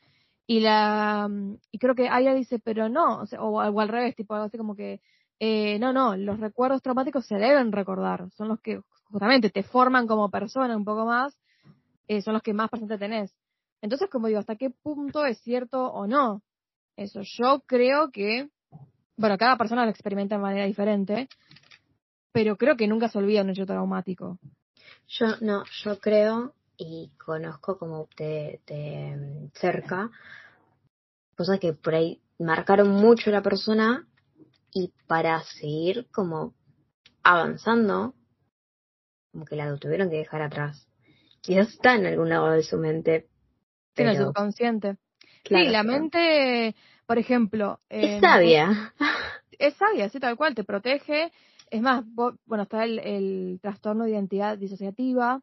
y la y creo que Aya dice, pero no, o, sea, o, al revés, tipo algo así como que, eh, no, no, los recuerdos traumáticos se deben recordar, son los que justamente te forman como persona un poco más, eh, son los que más presente tenés. Entonces, como digo, ¿hasta qué punto es cierto o no? Eso, yo creo que, bueno, cada persona lo experimenta de manera diferente, pero creo que nunca se olvida un hecho traumático. Yo no, yo creo y conozco como de, de cerca cosas que por ahí marcaron mucho a la persona y para seguir como avanzando, como que la tuvieron que dejar atrás. Quizás está en algún lado de su mente, en el subconsciente. sí, la mente, por ejemplo. es sabia. Es sabia, sí, tal cual, te protege. Es más, bueno, está el, trastorno de identidad disociativa,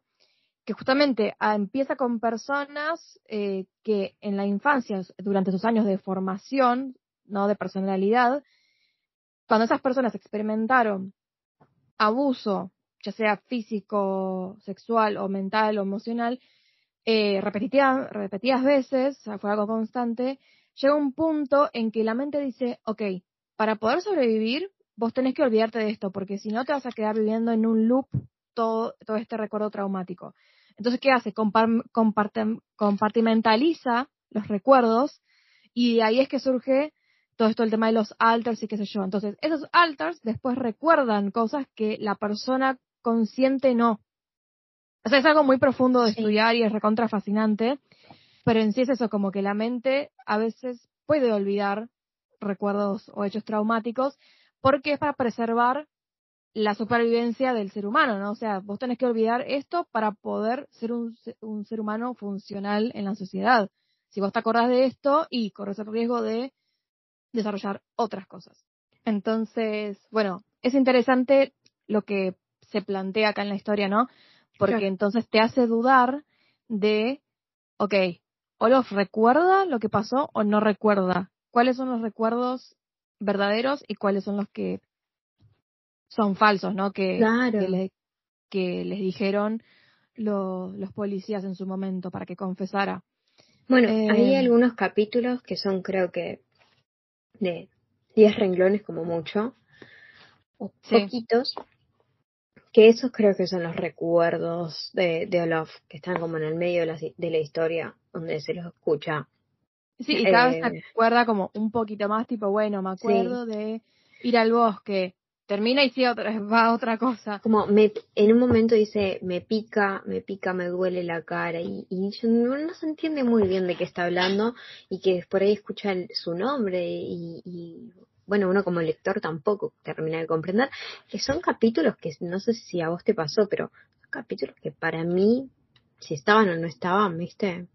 que justamente ah, empieza con personas eh, que en la infancia, durante sus años de formación, no de personalidad, cuando esas personas experimentaron abuso, ya sea físico, sexual o mental o emocional, eh, repetidas, repetidas veces, o sea, fue algo constante, llega un punto en que la mente dice, ok, para poder sobrevivir, vos tenés que olvidarte de esto, porque si no te vas a quedar viviendo en un loop todo, todo este recuerdo traumático. Entonces, ¿qué hace? compartimentaliza los recuerdos y ahí es que surge todo esto el tema de los alters y qué sé yo. Entonces, esos alters después recuerdan cosas que la persona consciente no. O sea, es algo muy profundo de estudiar y es recontra fascinante, pero en sí es eso, como que la mente a veces puede olvidar recuerdos o hechos traumáticos porque es para preservar la supervivencia del ser humano, ¿no? O sea, vos tenés que olvidar esto para poder ser un, un ser humano funcional en la sociedad. Si vos te acordás de esto y corres el riesgo de desarrollar otras cosas. Entonces, bueno, es interesante lo que se plantea acá en la historia, ¿no? Porque entonces te hace dudar de, ok, Olof recuerda lo que pasó o no recuerda. ¿Cuáles son los recuerdos verdaderos y cuáles son los que son falsos, ¿no? Que, que, les dijeron los policías en su momento para que confesara. Bueno, hay eh, algunos capítulos que son creo que de 10 renglones como mucho, o poquitos, que esos creo que son los recuerdos de, de Olaf, que están como en el medio de la, de la historia, donde se los escucha. Sí, y cada vez se eh, acuerda como un poquito más, tipo, bueno, me acuerdo de ir al bosque, termina y sí otra, va a otra cosa. Como me, en un momento dice, me pica, me pica, me duele la cara y, y no, se entiende muy bien de qué está hablando y que por ahí escucha su nombre y, y, bueno, uno como lector tampoco termina de comprender que son capítulos que no sé si a vos te pasó, pero son capítulos que para mí, si estaban o no estaban, viste,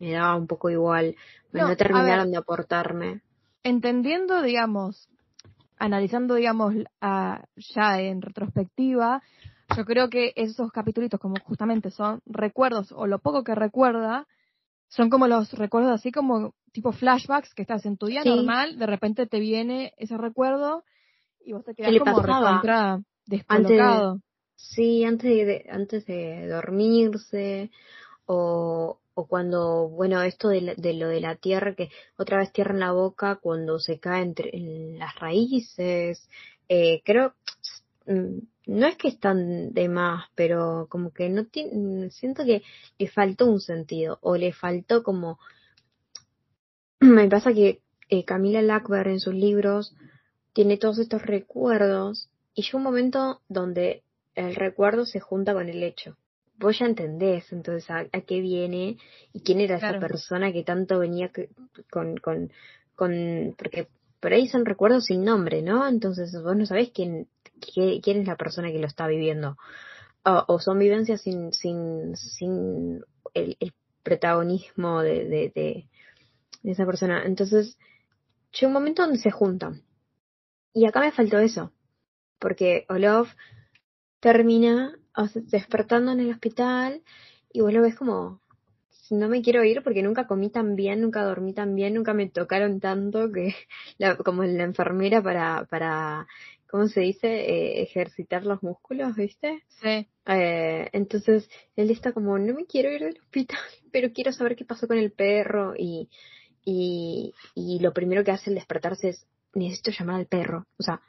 me daba un poco igual, no, no terminaron de aportarme. Entendiendo, digamos, analizando, digamos, ya en retrospectiva, yo creo que esos capítulos, como justamente son recuerdos o lo poco que recuerda, son como los recuerdos así como tipo flashbacks que estás en tu día normal, de repente te viene ese recuerdo y vos te quedas como recontra descolocado. sí, antes de, antes de dormirse o, o cuando, bueno, esto de, lo de la tierra, que otra vez tierra en la boca cuando se cae entre en las raíces, eh, creo, mm, no es que están de más, pero como que no tiene, siento que le faltó un sentido, o le faltó como, *clears throat* me pasa que eh, Camila Lackberg en sus libros tiene todos estos recuerdos, y llega un momento donde el recuerdo se junta con el hecho vos ya entendés entonces a, qué viene y quién era esa persona que tanto venía con, con, con, porque por ahí son recuerdos sin nombre, ¿no? Entonces vos no sabés quién, quién es la persona que lo está viviendo. O, son vivencias sin, sin, sin el, el protagonismo de, de, de, esa persona. Entonces, llega un momento donde se juntan. Y acá me faltó eso. Porque Olof termina despertando en el hospital y vos lo ves como, no me quiero ir porque nunca comí tan bien, nunca dormí tan bien, nunca me tocaron tanto que *laughs* la, como la enfermera para, para ¿cómo se dice? Eh, ejercitar los músculos, ¿viste? Sí. Eh, entonces él está como, no me quiero ir del hospital, *laughs* pero quiero saber qué pasó con el perro y, y, y lo primero que hace al despertarse es, necesito llamar al perro. O sea,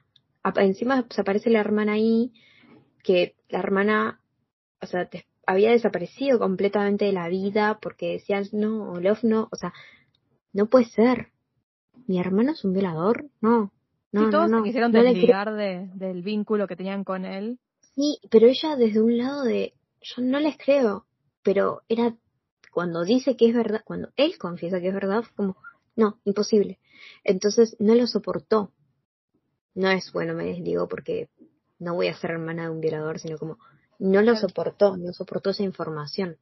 encima se aparece la hermana ahí que la hermana, o sea, había desaparecido completamente de la vida porque decían, no, Olof no, o sea, no puede ser. Mi hermano es un violador, no. No, sí, todos no, quisieron desligar de, del vínculo que tenían con él. Sí, pero ella desde un lado de, yo no les creo, pero era cuando dice que es verdad, cuando él confiesa que es verdad, como, no, imposible. Entonces no lo soportó. No es bueno, me digo, porque no voy a ser hermana de un violador, sino como no lo soportó, no soportó esa información.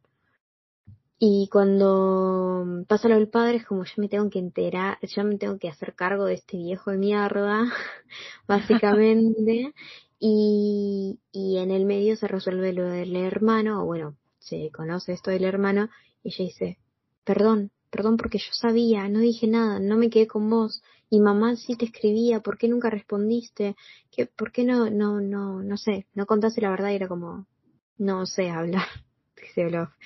Y cuando pasa lo del padre es como yo me tengo que enterar, yo me tengo que hacer cargo de este viejo de mierda, *laughs* básicamente, y, y en el medio se resuelve lo del hermano, o bueno, se conoce esto del hermano, ella dice, perdón, perdón porque yo sabía, no dije nada, no me quedé con vos, y mamá sí te escribía, ¿por qué nunca respondiste? ¿Qué, ¿Por qué no, no, no, no sé, no contaste la verdad? Y era como, no sé hablar, *laughs*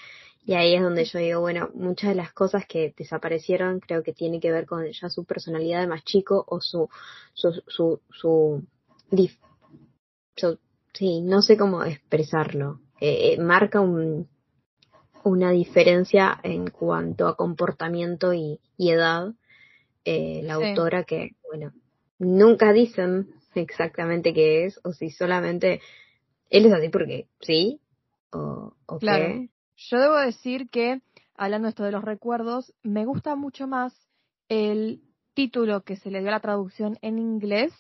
Y ahí es donde yo digo, bueno, muchas de las cosas que desaparecieron creo que tiene que ver con ya su personalidad de más chico o su, su, su, su, sí, no sé cómo expresarlo. Eh, eh, marca un, una diferencia en cuanto a comportamiento y, y edad eh, la Sí. autora que, bueno, nunca dicen exactamente qué es o si solamente él es así porque sí o, o Claro. qué. Yo debo decir que, hablando esto de los recuerdos, me gusta mucho más el título que se le dio a la traducción en inglés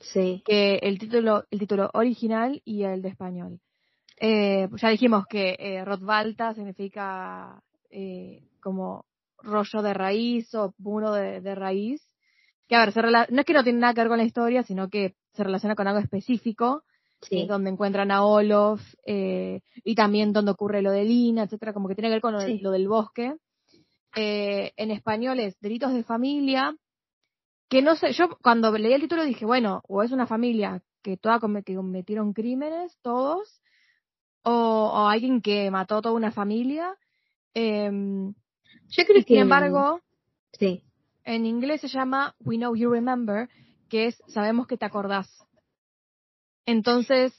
Sí, que el título, el título original y el de español. Eh, ya dijimos que eh, Rotvalta significa eh, como rollo de raíz o muro de, de raíz. Que a ver, se rela- no es que no tiene nada que ver con la historia, sino que se relaciona con algo específico, eh, sí, donde encuentran a Olof eh, y también donde ocurre lo de Lina, etcétera, como que tiene que ver con lo, Sí. lo del bosque. Eh, en español es delitos de familia, que no sé, yo cuando leí el título dije, bueno, o es una familia que toda que cometieron crímenes, todos, o, o alguien que mató a toda una familia. em, yo creo y sin que embargo, sí, en inglés se llama We Know You Remember, que es sabemos que te acordás. Entonces,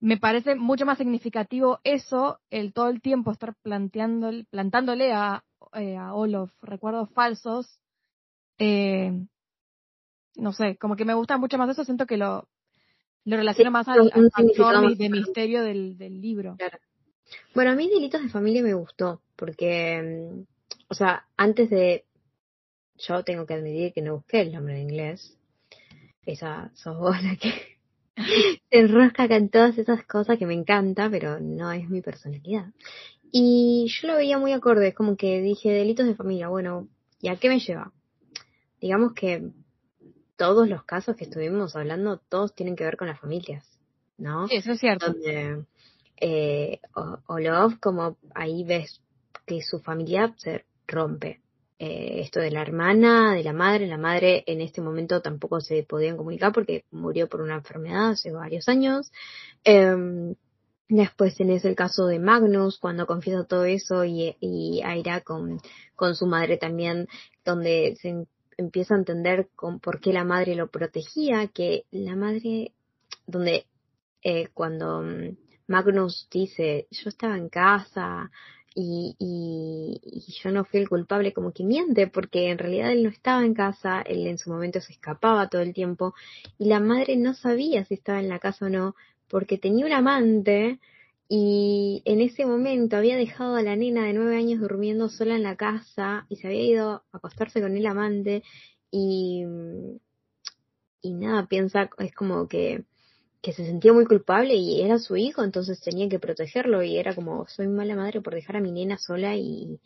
me parece mucho más significativo eso, el todo el tiempo estar planteando, plantándole a, eh, a Olof recuerdos falsos. Eh, no sé, como que me gusta mucho más eso, siento que lo, lo relaciono Sí, más al, al factor más de misterio del, del libro. Claro. Bueno, a mí Delitos de Familia me gustó, porque, mm, o sea, antes de, yo tengo que admitir que no busqué el nombre en inglés. Esa sos vos la que *laughs* se enrosca con todas esas cosas que me encanta, pero no es mi personalidad. Y yo lo veía muy acorde, es como que dije Delitos de Familia, bueno, ¿y a qué me lleva? Digamos que todos los casos que estuvimos hablando, todos tienen que ver con las familias, ¿no? Sí, eso es cierto. donde eh, Olof, como ahí ves que su familia se rompe. Eh, esto de la hermana, de la madre, la madre en este momento tampoco se podían comunicar porque murió por una enfermedad hace varios años. Em, después tenés el caso de Magnus, cuando confiesa todo eso y, y Aira con, con su madre también, donde se em- empieza a entender con, por qué la madre lo protegía, que la madre, donde eh, cuando mm, Magnus dice, yo estaba en casa y, y, y yo no fui el culpable, como que miente, porque en realidad él no estaba en casa, él en su momento se escapaba todo el tiempo y la madre no sabía si estaba en la casa o no, porque tenía un amante y en ese momento había dejado a la nena de nueve años durmiendo sola en la casa y se había ido a acostarse con el amante y, y nada, piensa, es como que que se sentía muy culpable y era su hijo, entonces tenía que protegerlo y era como, soy mala madre por dejar a mi nena sola y,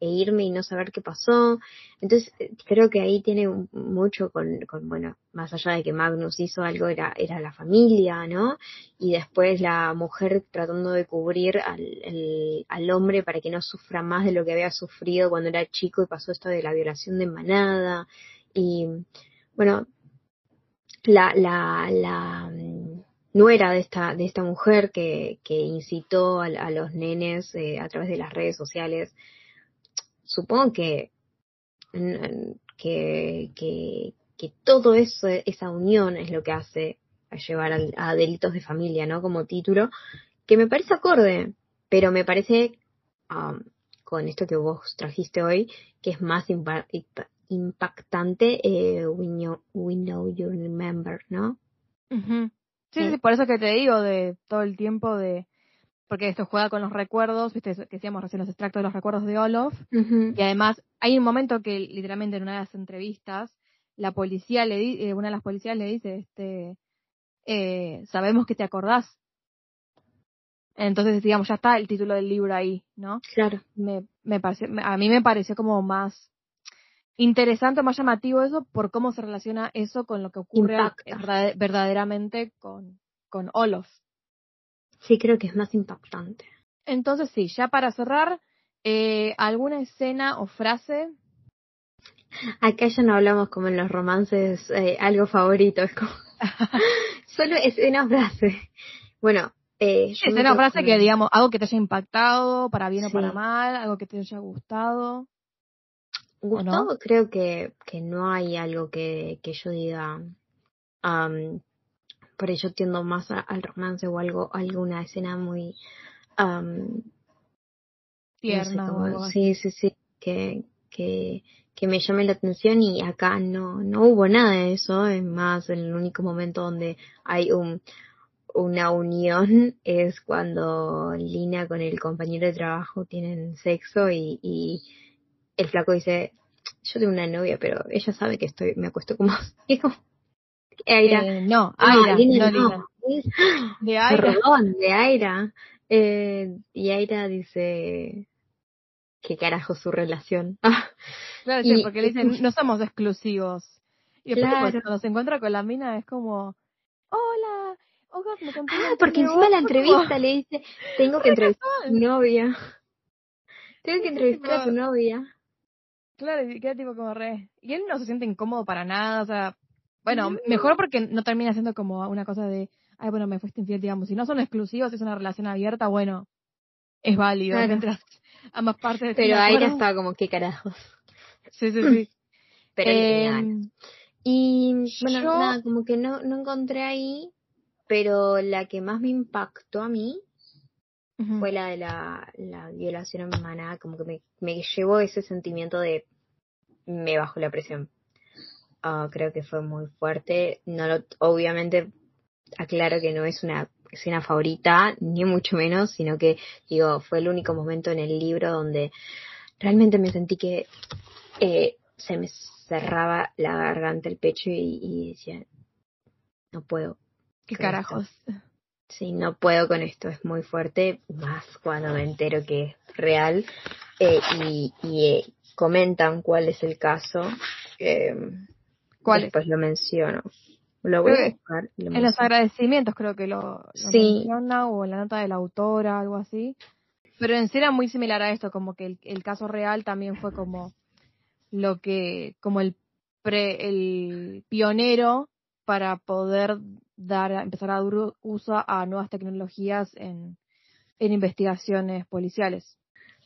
e irme y no saber qué pasó. Entonces eh, creo que ahí tiene mucho con, con, bueno, más allá de que Magnus hizo algo, era, era la familia, ¿no? Y después la mujer tratando de cubrir al, el- al hombre para que no sufra más de lo que había sufrido cuando era chico y pasó esto de la violación de manada. Y bueno, la, la, la mm, nuera de esta, de esta mujer que, que incitó a, a los nenes eh, a través de las redes sociales, supongo que, que, que, que todo eso, esa unión es lo que hace a llevar al- a delitos de familia, ¿no? Como título, que me parece acorde, pero me parece, um, con esto que vos trajiste hoy, que es más impa- impa- impactante, eh, we, know, we Know You Remember, ¿no? Sí, Sí. sí, por eso que te digo de todo el tiempo de porque esto juega con los recuerdos, viste que decíamos recién los extractos de los recuerdos de Olof y además hay un momento que literalmente en una de las entrevistas la policía le di- eh, una de las policías le dice este eh, sabemos que te acordás entonces digamos ya está el título del libro ahí no Claro. me, me pareció, a mí me pareció como más interesante, más llamativo eso por cómo se relaciona eso con lo que ocurre Impacta. verdaderamente con, con Olof. Sí, creo que es más impactante. Entonces sí, ya para cerrar, eh, ¿alguna escena o frase? Acá ya no hablamos como en los romances, eh, algo favorito, es como *laughs* solo escena o frase. Bueno, eh, me escena o frase que digamos, algo que te haya impactado, para bien o Sí. para mal, algo que te haya gustado. ¿o no? Gustavo creo que, que no hay algo que, que yo diga, am, por ello tiendo más a- al romance o algo, alguna escena muy, no sé Tierna sí, sí, sí, que, que, que me llame la atención y acá no, no hubo nada de eso, es más el único momento donde hay un, una unión *laughs* es cuando Lina con el compañero de trabajo tienen sexo y, y el flaco dice, yo tengo una novia, pero ella sabe que estoy, me acuesto como, *laughs* es como Aira. Eh, no, Aira, no, Lina, no, De Aira. Perdón, *gasps* de Aira. Eh, y Aira dice, ¿qué carajo su relación? *laughs* claro, sí, porque le dicen, no somos exclusivos. Y después cuando se encuentra con la mina es como, hola, oh, me Ah, porque encima de la entrevista le dice, tengo que *laughs* entrevistar a su novia. Tengo que entrevistar a su novia. Claro, y queda tipo como re. Y él no se siente incómodo para nada, o sea, bueno, mejor porque no termina siendo como una cosa de, ay, bueno, me fuiste infiel, digamos. Si no son exclusivos, si es una relación abierta, bueno, es válido. Mientras *laughs* ambas partes. Pero ahí ya está como, ¿qué carajos? Sí, sí, sí. *clears throat* Pero eh, Y bueno, nada, como que no, no encontré ahí, pero la que más me impactó a mí fue la de la, la violación humana, como que me, me llevó ese sentimiento de me bajó la presión. Ah, creo que fue muy fuerte. No lo, obviamente aclaro que no es una escena favorita, ni mucho menos, sino que digo, fue el único momento en el libro donde realmente me sentí que eh, se me cerraba la garganta, el pecho y, decía, no puedo. ¿Qué carajos? Sí, no puedo con esto, es muy fuerte, más cuando me entero que es real eh, y, y eh, comentan cuál es el caso. Eh, ¿Cuál? Después lo menciono. Lo voy a buscar. en los agradecimientos creo que lo, menciona o en la nota de la autora, algo así. Pero en sí era muy similar a esto, como que el, el caso real también fue como lo que, como el pre, el pionero para poder dar, empezar a dar uso a nuevas tecnologías en, en investigaciones policiales.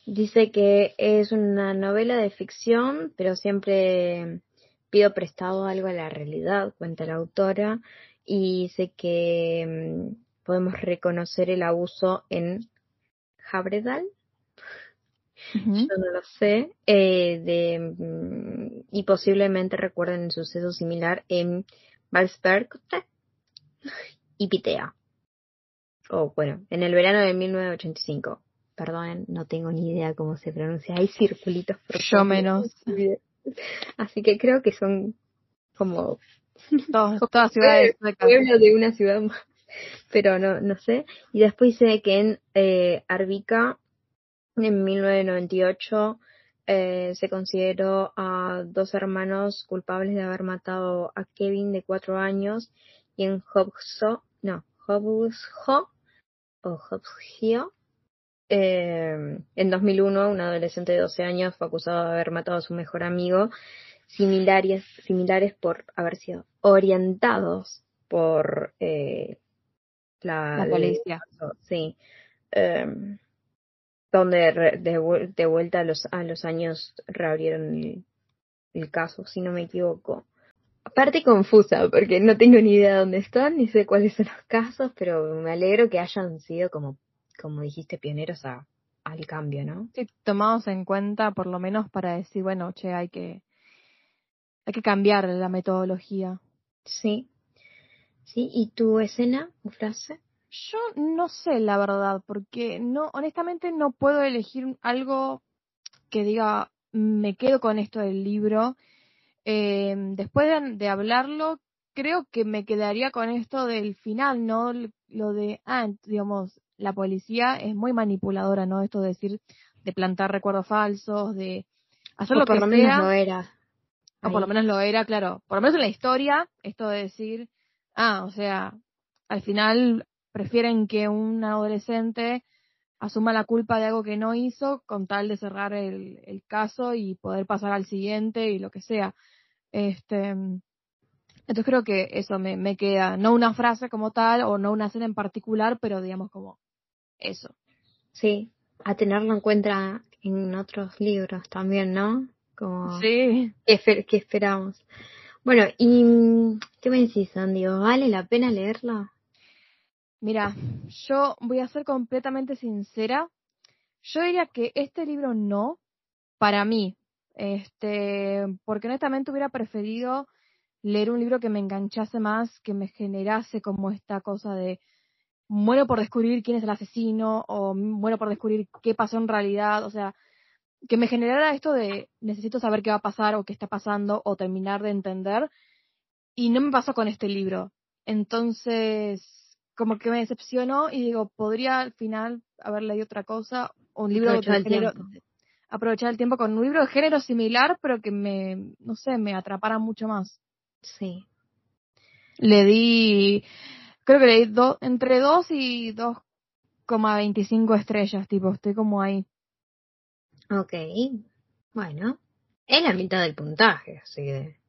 Dice que es una novela de ficción, pero siempre pido prestado algo a la realidad, cuenta la autora, y sé que mm, podemos reconocer el abuso en Habredal. Yo no lo sé. Eh, de, mm, y posiblemente recuerden un suceso similar en Valsberg y Pitea. O bueno, en el verano de 1985. Perdonen, no tengo ni idea cómo se pronuncia. Hay circulitos. Yo menos. Así que creo que son como todas ciudades pueblos de una ciudad más. Pero no, no sé. Y después sé que en eh, Arbica, en 1998, eh, se consideró a dos hermanos culpables de haber matado a Kevin de cuatro años y en Hobso, no, Hobsho o Hobsgio eh, en 2001, un adolescente de 12 años fue acusado de haber matado a su mejor amigo, similares, similares por haber sido orientados por eh, la, policía. sí. Em, donde de, vuelta a los, a los años reabrieron el, el caso, si no me equivoco. Aparte confusa, porque no tengo ni idea de dónde están, ni sé cuáles son los casos, pero me alegro que hayan sido como como dijiste, pioneros a, al cambio, ¿no? Sí, tomados en cuenta por lo menos para decir, bueno, che, hay que, hay que cambiar la metodología. Sí. Sí, ¿y tu escena o frase? Yo no sé la verdad, porque no, honestamente no puedo elegir algo que diga, me quedo con esto del libro. Eh, después de, de, hablarlo, creo que me quedaría con esto del final, ¿no? Lo de, ah, digamos, la policía es muy manipuladora, ¿no? Esto de decir, de plantar recuerdos falsos, de hacer lo por lo menos lo era. O por lo menos lo era, claro. Por lo menos en la historia, esto de decir, ah, o sea, al final prefieren que un adolescente asuma la culpa de algo que no hizo con tal de cerrar el, el caso y poder pasar al siguiente y lo que sea. Este, entonces creo que eso me, me queda, no una frase como tal o no una escena en particular, pero digamos como eso. Sí, a tenerlo en cuenta en otros libros también, ¿no? Como sí. ¿qué, esperamos? Bueno, ¿y qué me decís, Sandy? ¿Vale la pena leerlo? Mira, yo voy a ser completamente sincera. Yo diría que este libro no, para mí, Este, porque honestamente hubiera preferido leer un libro que me enganchase más, que me generase como esta cosa de muero por descubrir quién es el asesino o muero por descubrir qué pasó en realidad, o sea, que me generara esto de necesito saber qué va a pasar o qué está pasando o terminar de entender y no me pasó con este libro. Entonces, como que me decepcionó y digo, podría al final haber leído otra cosa o un libro de género, aprovechar el tiempo con un libro de género similar, pero que me, no sé, me atrapara mucho más. Sí. Le di, creo que le di do, entre 2 y 2,25 estrellas, tipo, estoy como ahí. Ok, bueno, es la mitad del puntaje, así que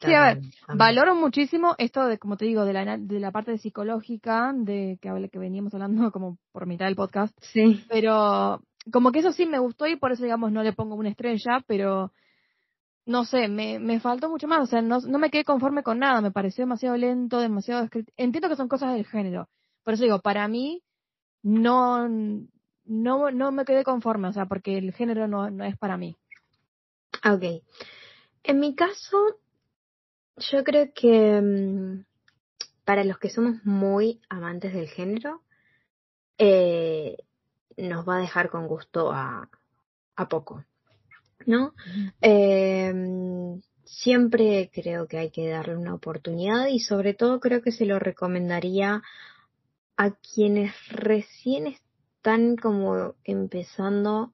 sí, a ver, valoro muchísimo esto de, como te digo, de la, de la parte psicológica, de que, que veníamos hablando *laughs* como por mitad del podcast. Sí. Pero como que eso sí me gustó y por eso, digamos, no le pongo una estrella, pero no sé, me, me faltó mucho más. O sea, no, no me quedé conforme con nada, me pareció demasiado lento, demasiado. Entiendo que son cosas del género. Por eso digo, para mí, no, no, no me quedé conforme, o sea, porque el género no, no es para mí. Ok. En mi caso, yo creo que mm, para los que somos muy amantes del género, eh, nos va a dejar con gusto a, a poco, ¿no? Eh, siempre creo que hay que darle una oportunidad y sobre todo creo que se lo recomendaría a quienes recién están como empezando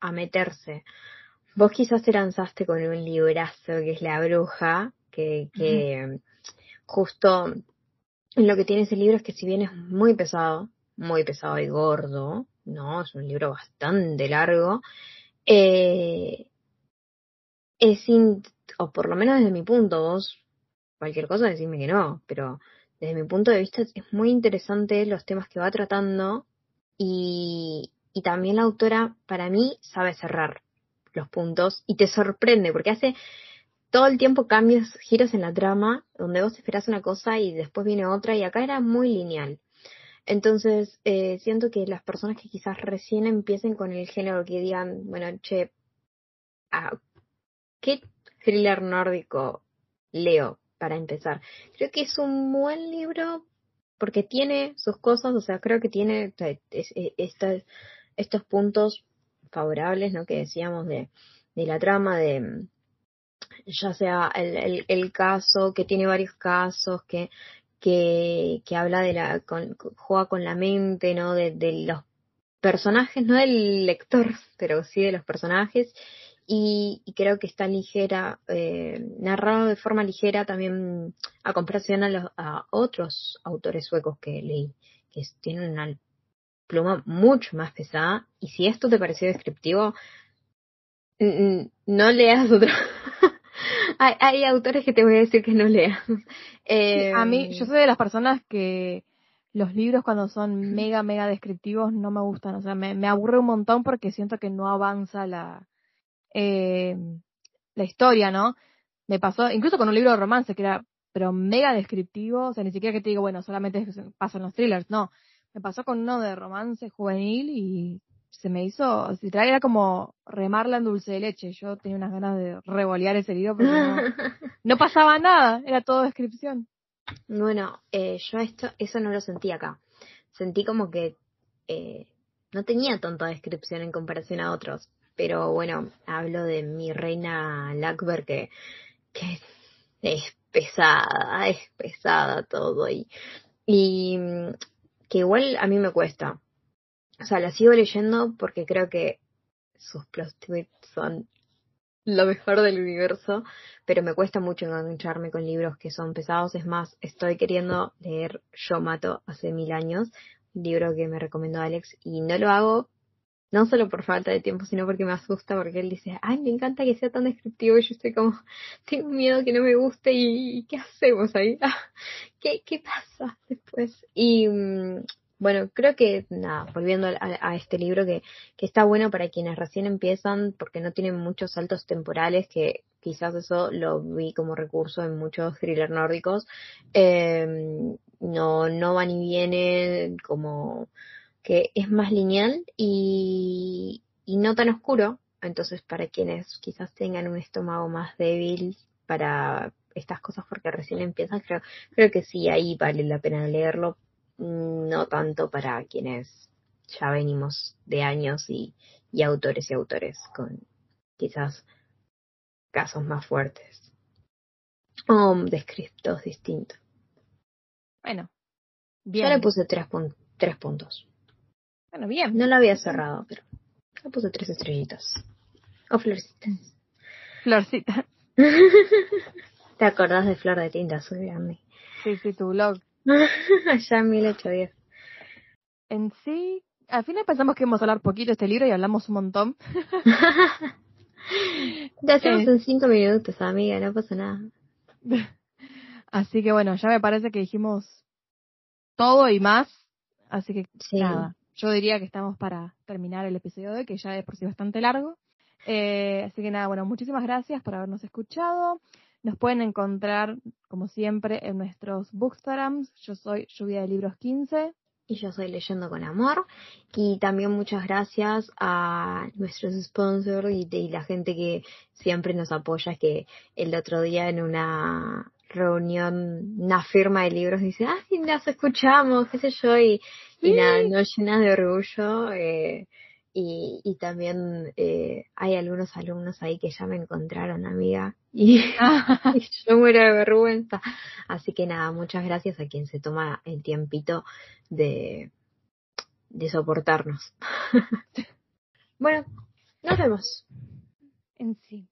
a meterse. Vos quizás te lanzaste con un librazo que es La Bruja, que, que justo lo que tiene ese libro es que si bien es muy pesado, muy pesado y gordo, no, es un libro bastante largo, eh, es, o por lo menos desde mi punto, vos, cualquier cosa decime que no, pero desde mi punto de vista es muy interesante los temas que va tratando y, y también la autora para mí sabe cerrar los puntos y te sorprende porque hace todo el tiempo cambios, giros en la trama, donde vos esperás una cosa y después viene otra, y acá era muy lineal. Entonces, eh, siento que las personas que quizás recién empiecen con el género, que digan, bueno, che, ah, ¿qué thriller nórdico leo para empezar? Creo que es un buen libro porque tiene sus cosas, o sea, creo que tiene estos, estos puntos favorables, ¿no? Que decíamos de, de la trama, de ya sea el, el, el, caso, que tiene varios casos, que, que, que habla de la, con, juega con la mente, ¿no? De, de los personajes, no del lector, *laughs* pero sí de los personajes. Y, y creo que está ligera, eh, narrado de forma ligera también a comparación a, los, a otros autores suecos que leí, que tienen una pluma mucho más pesada. Y si esto te pareció descriptivo, no leas otro, *laughs* hay, hay, autores que te voy a decir que no leas. *laughs* a mí, yo em, soy de las personas que los libros cuando son mega, mega descriptivos no me gustan. O sea, me, me aburre un montón porque siento que no avanza la, eh, la historia, ¿no? Me pasó, incluso con un libro de romance que era, pero mega descriptivo, o sea, ni siquiera que te digo, bueno, solamente pasan los thrillers, no. Me pasó con uno de romance juvenil y se me hizo, si era como remarla en dulce de leche. Yo tenía unas ganas de revolear ese libro porque *laughs* no, pasaba nada, era todo descripción. Bueno, eh, yo esto, eso no lo sentí acá. Sentí como que eh, no tenía tanta descripción en comparación a otros. Pero bueno, hablo de mi reina Lackberg que, es pesada, es pesada todo y, y mm, que igual a mí me cuesta o sea, la sigo leyendo porque creo que sus plot son lo mejor del universo, pero me cuesta mucho engancharme con libros que son pesados. Es más, estoy queriendo leer Yo Mato hace mil años, un libro que me recomendó Alex, y no lo hago no solo por falta de tiempo, sino porque me asusta, porque él dice, ay, me encanta que sea tan descriptivo, y yo estoy como, *laughs* tengo miedo que no me guste, y ¿qué hacemos ahí? *laughs* ¿Qué, qué pasa después? Y mm, bueno, creo que, nada, volviendo a, este libro, que, que, está bueno para quienes recién empiezan, porque no tienen muchos saltos temporales, que quizás eso lo vi como recurso en muchos thrillers nórdicos. Eh, no, no van y vienen, como que es más lineal y, y no tan oscuro, Entonces, para quienes quizás tengan un estómago más débil para estas cosas porque recién empiezan, creo, creo que sí, ahí vale la pena leerlo. Mm, no tanto para quienes ya venimos de años y, y autores y autores con quizás casos más fuertes o descriptos distintos. Bueno, bien. Yo le puse tres, tres puntos. Bueno, bien. No lo había cerrado, pero le puse tres estrellitas. O florcitas. Florcitas. *laughs* ¿Te acordás de Flor de Tinta Azul Grande? Sí, sí, tu blog. *laughs* ya en 1810. En sí, al final pensamos que íbamos a hablar poquito de este libro y hablamos un montón. *laughs* Te hacemos eh. en cinco minutos, amiga, no pasa nada. Así que bueno, ya me parece que dijimos todo y más. Así que nada, yo diría que estamos para terminar el episodio de hoy, que ya es por sí bastante largo. Eh, así que nada, bueno, muchísimas gracias por habernos escuchado. Nos pueden encontrar, como siempre, en nuestros bookstograms. Yo soy Lluvia de Libros 15. Y yo soy Leyendo con Amor. Y también muchas gracias a nuestros sponsors y, y la gente que siempre nos apoya. Que el otro día en una reunión, una firma de libros, dice, ay, las escuchamos, qué sé yo, y, y nada, nos llena de orgullo. Eh, y, y también eh, hay algunos alumnos ahí que ya me encontraron, amiga, *laughs* y, yo muero de vergüenza. Así que nada, muchas gracias a quien se toma el tiempito de, de soportarnos. *laughs* bueno, nos vemos. En sí.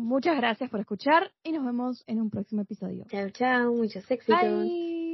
Muchas gracias por escuchar y nos vemos en un próximo episodio. Chao, chao, muchos éxitos. Bye.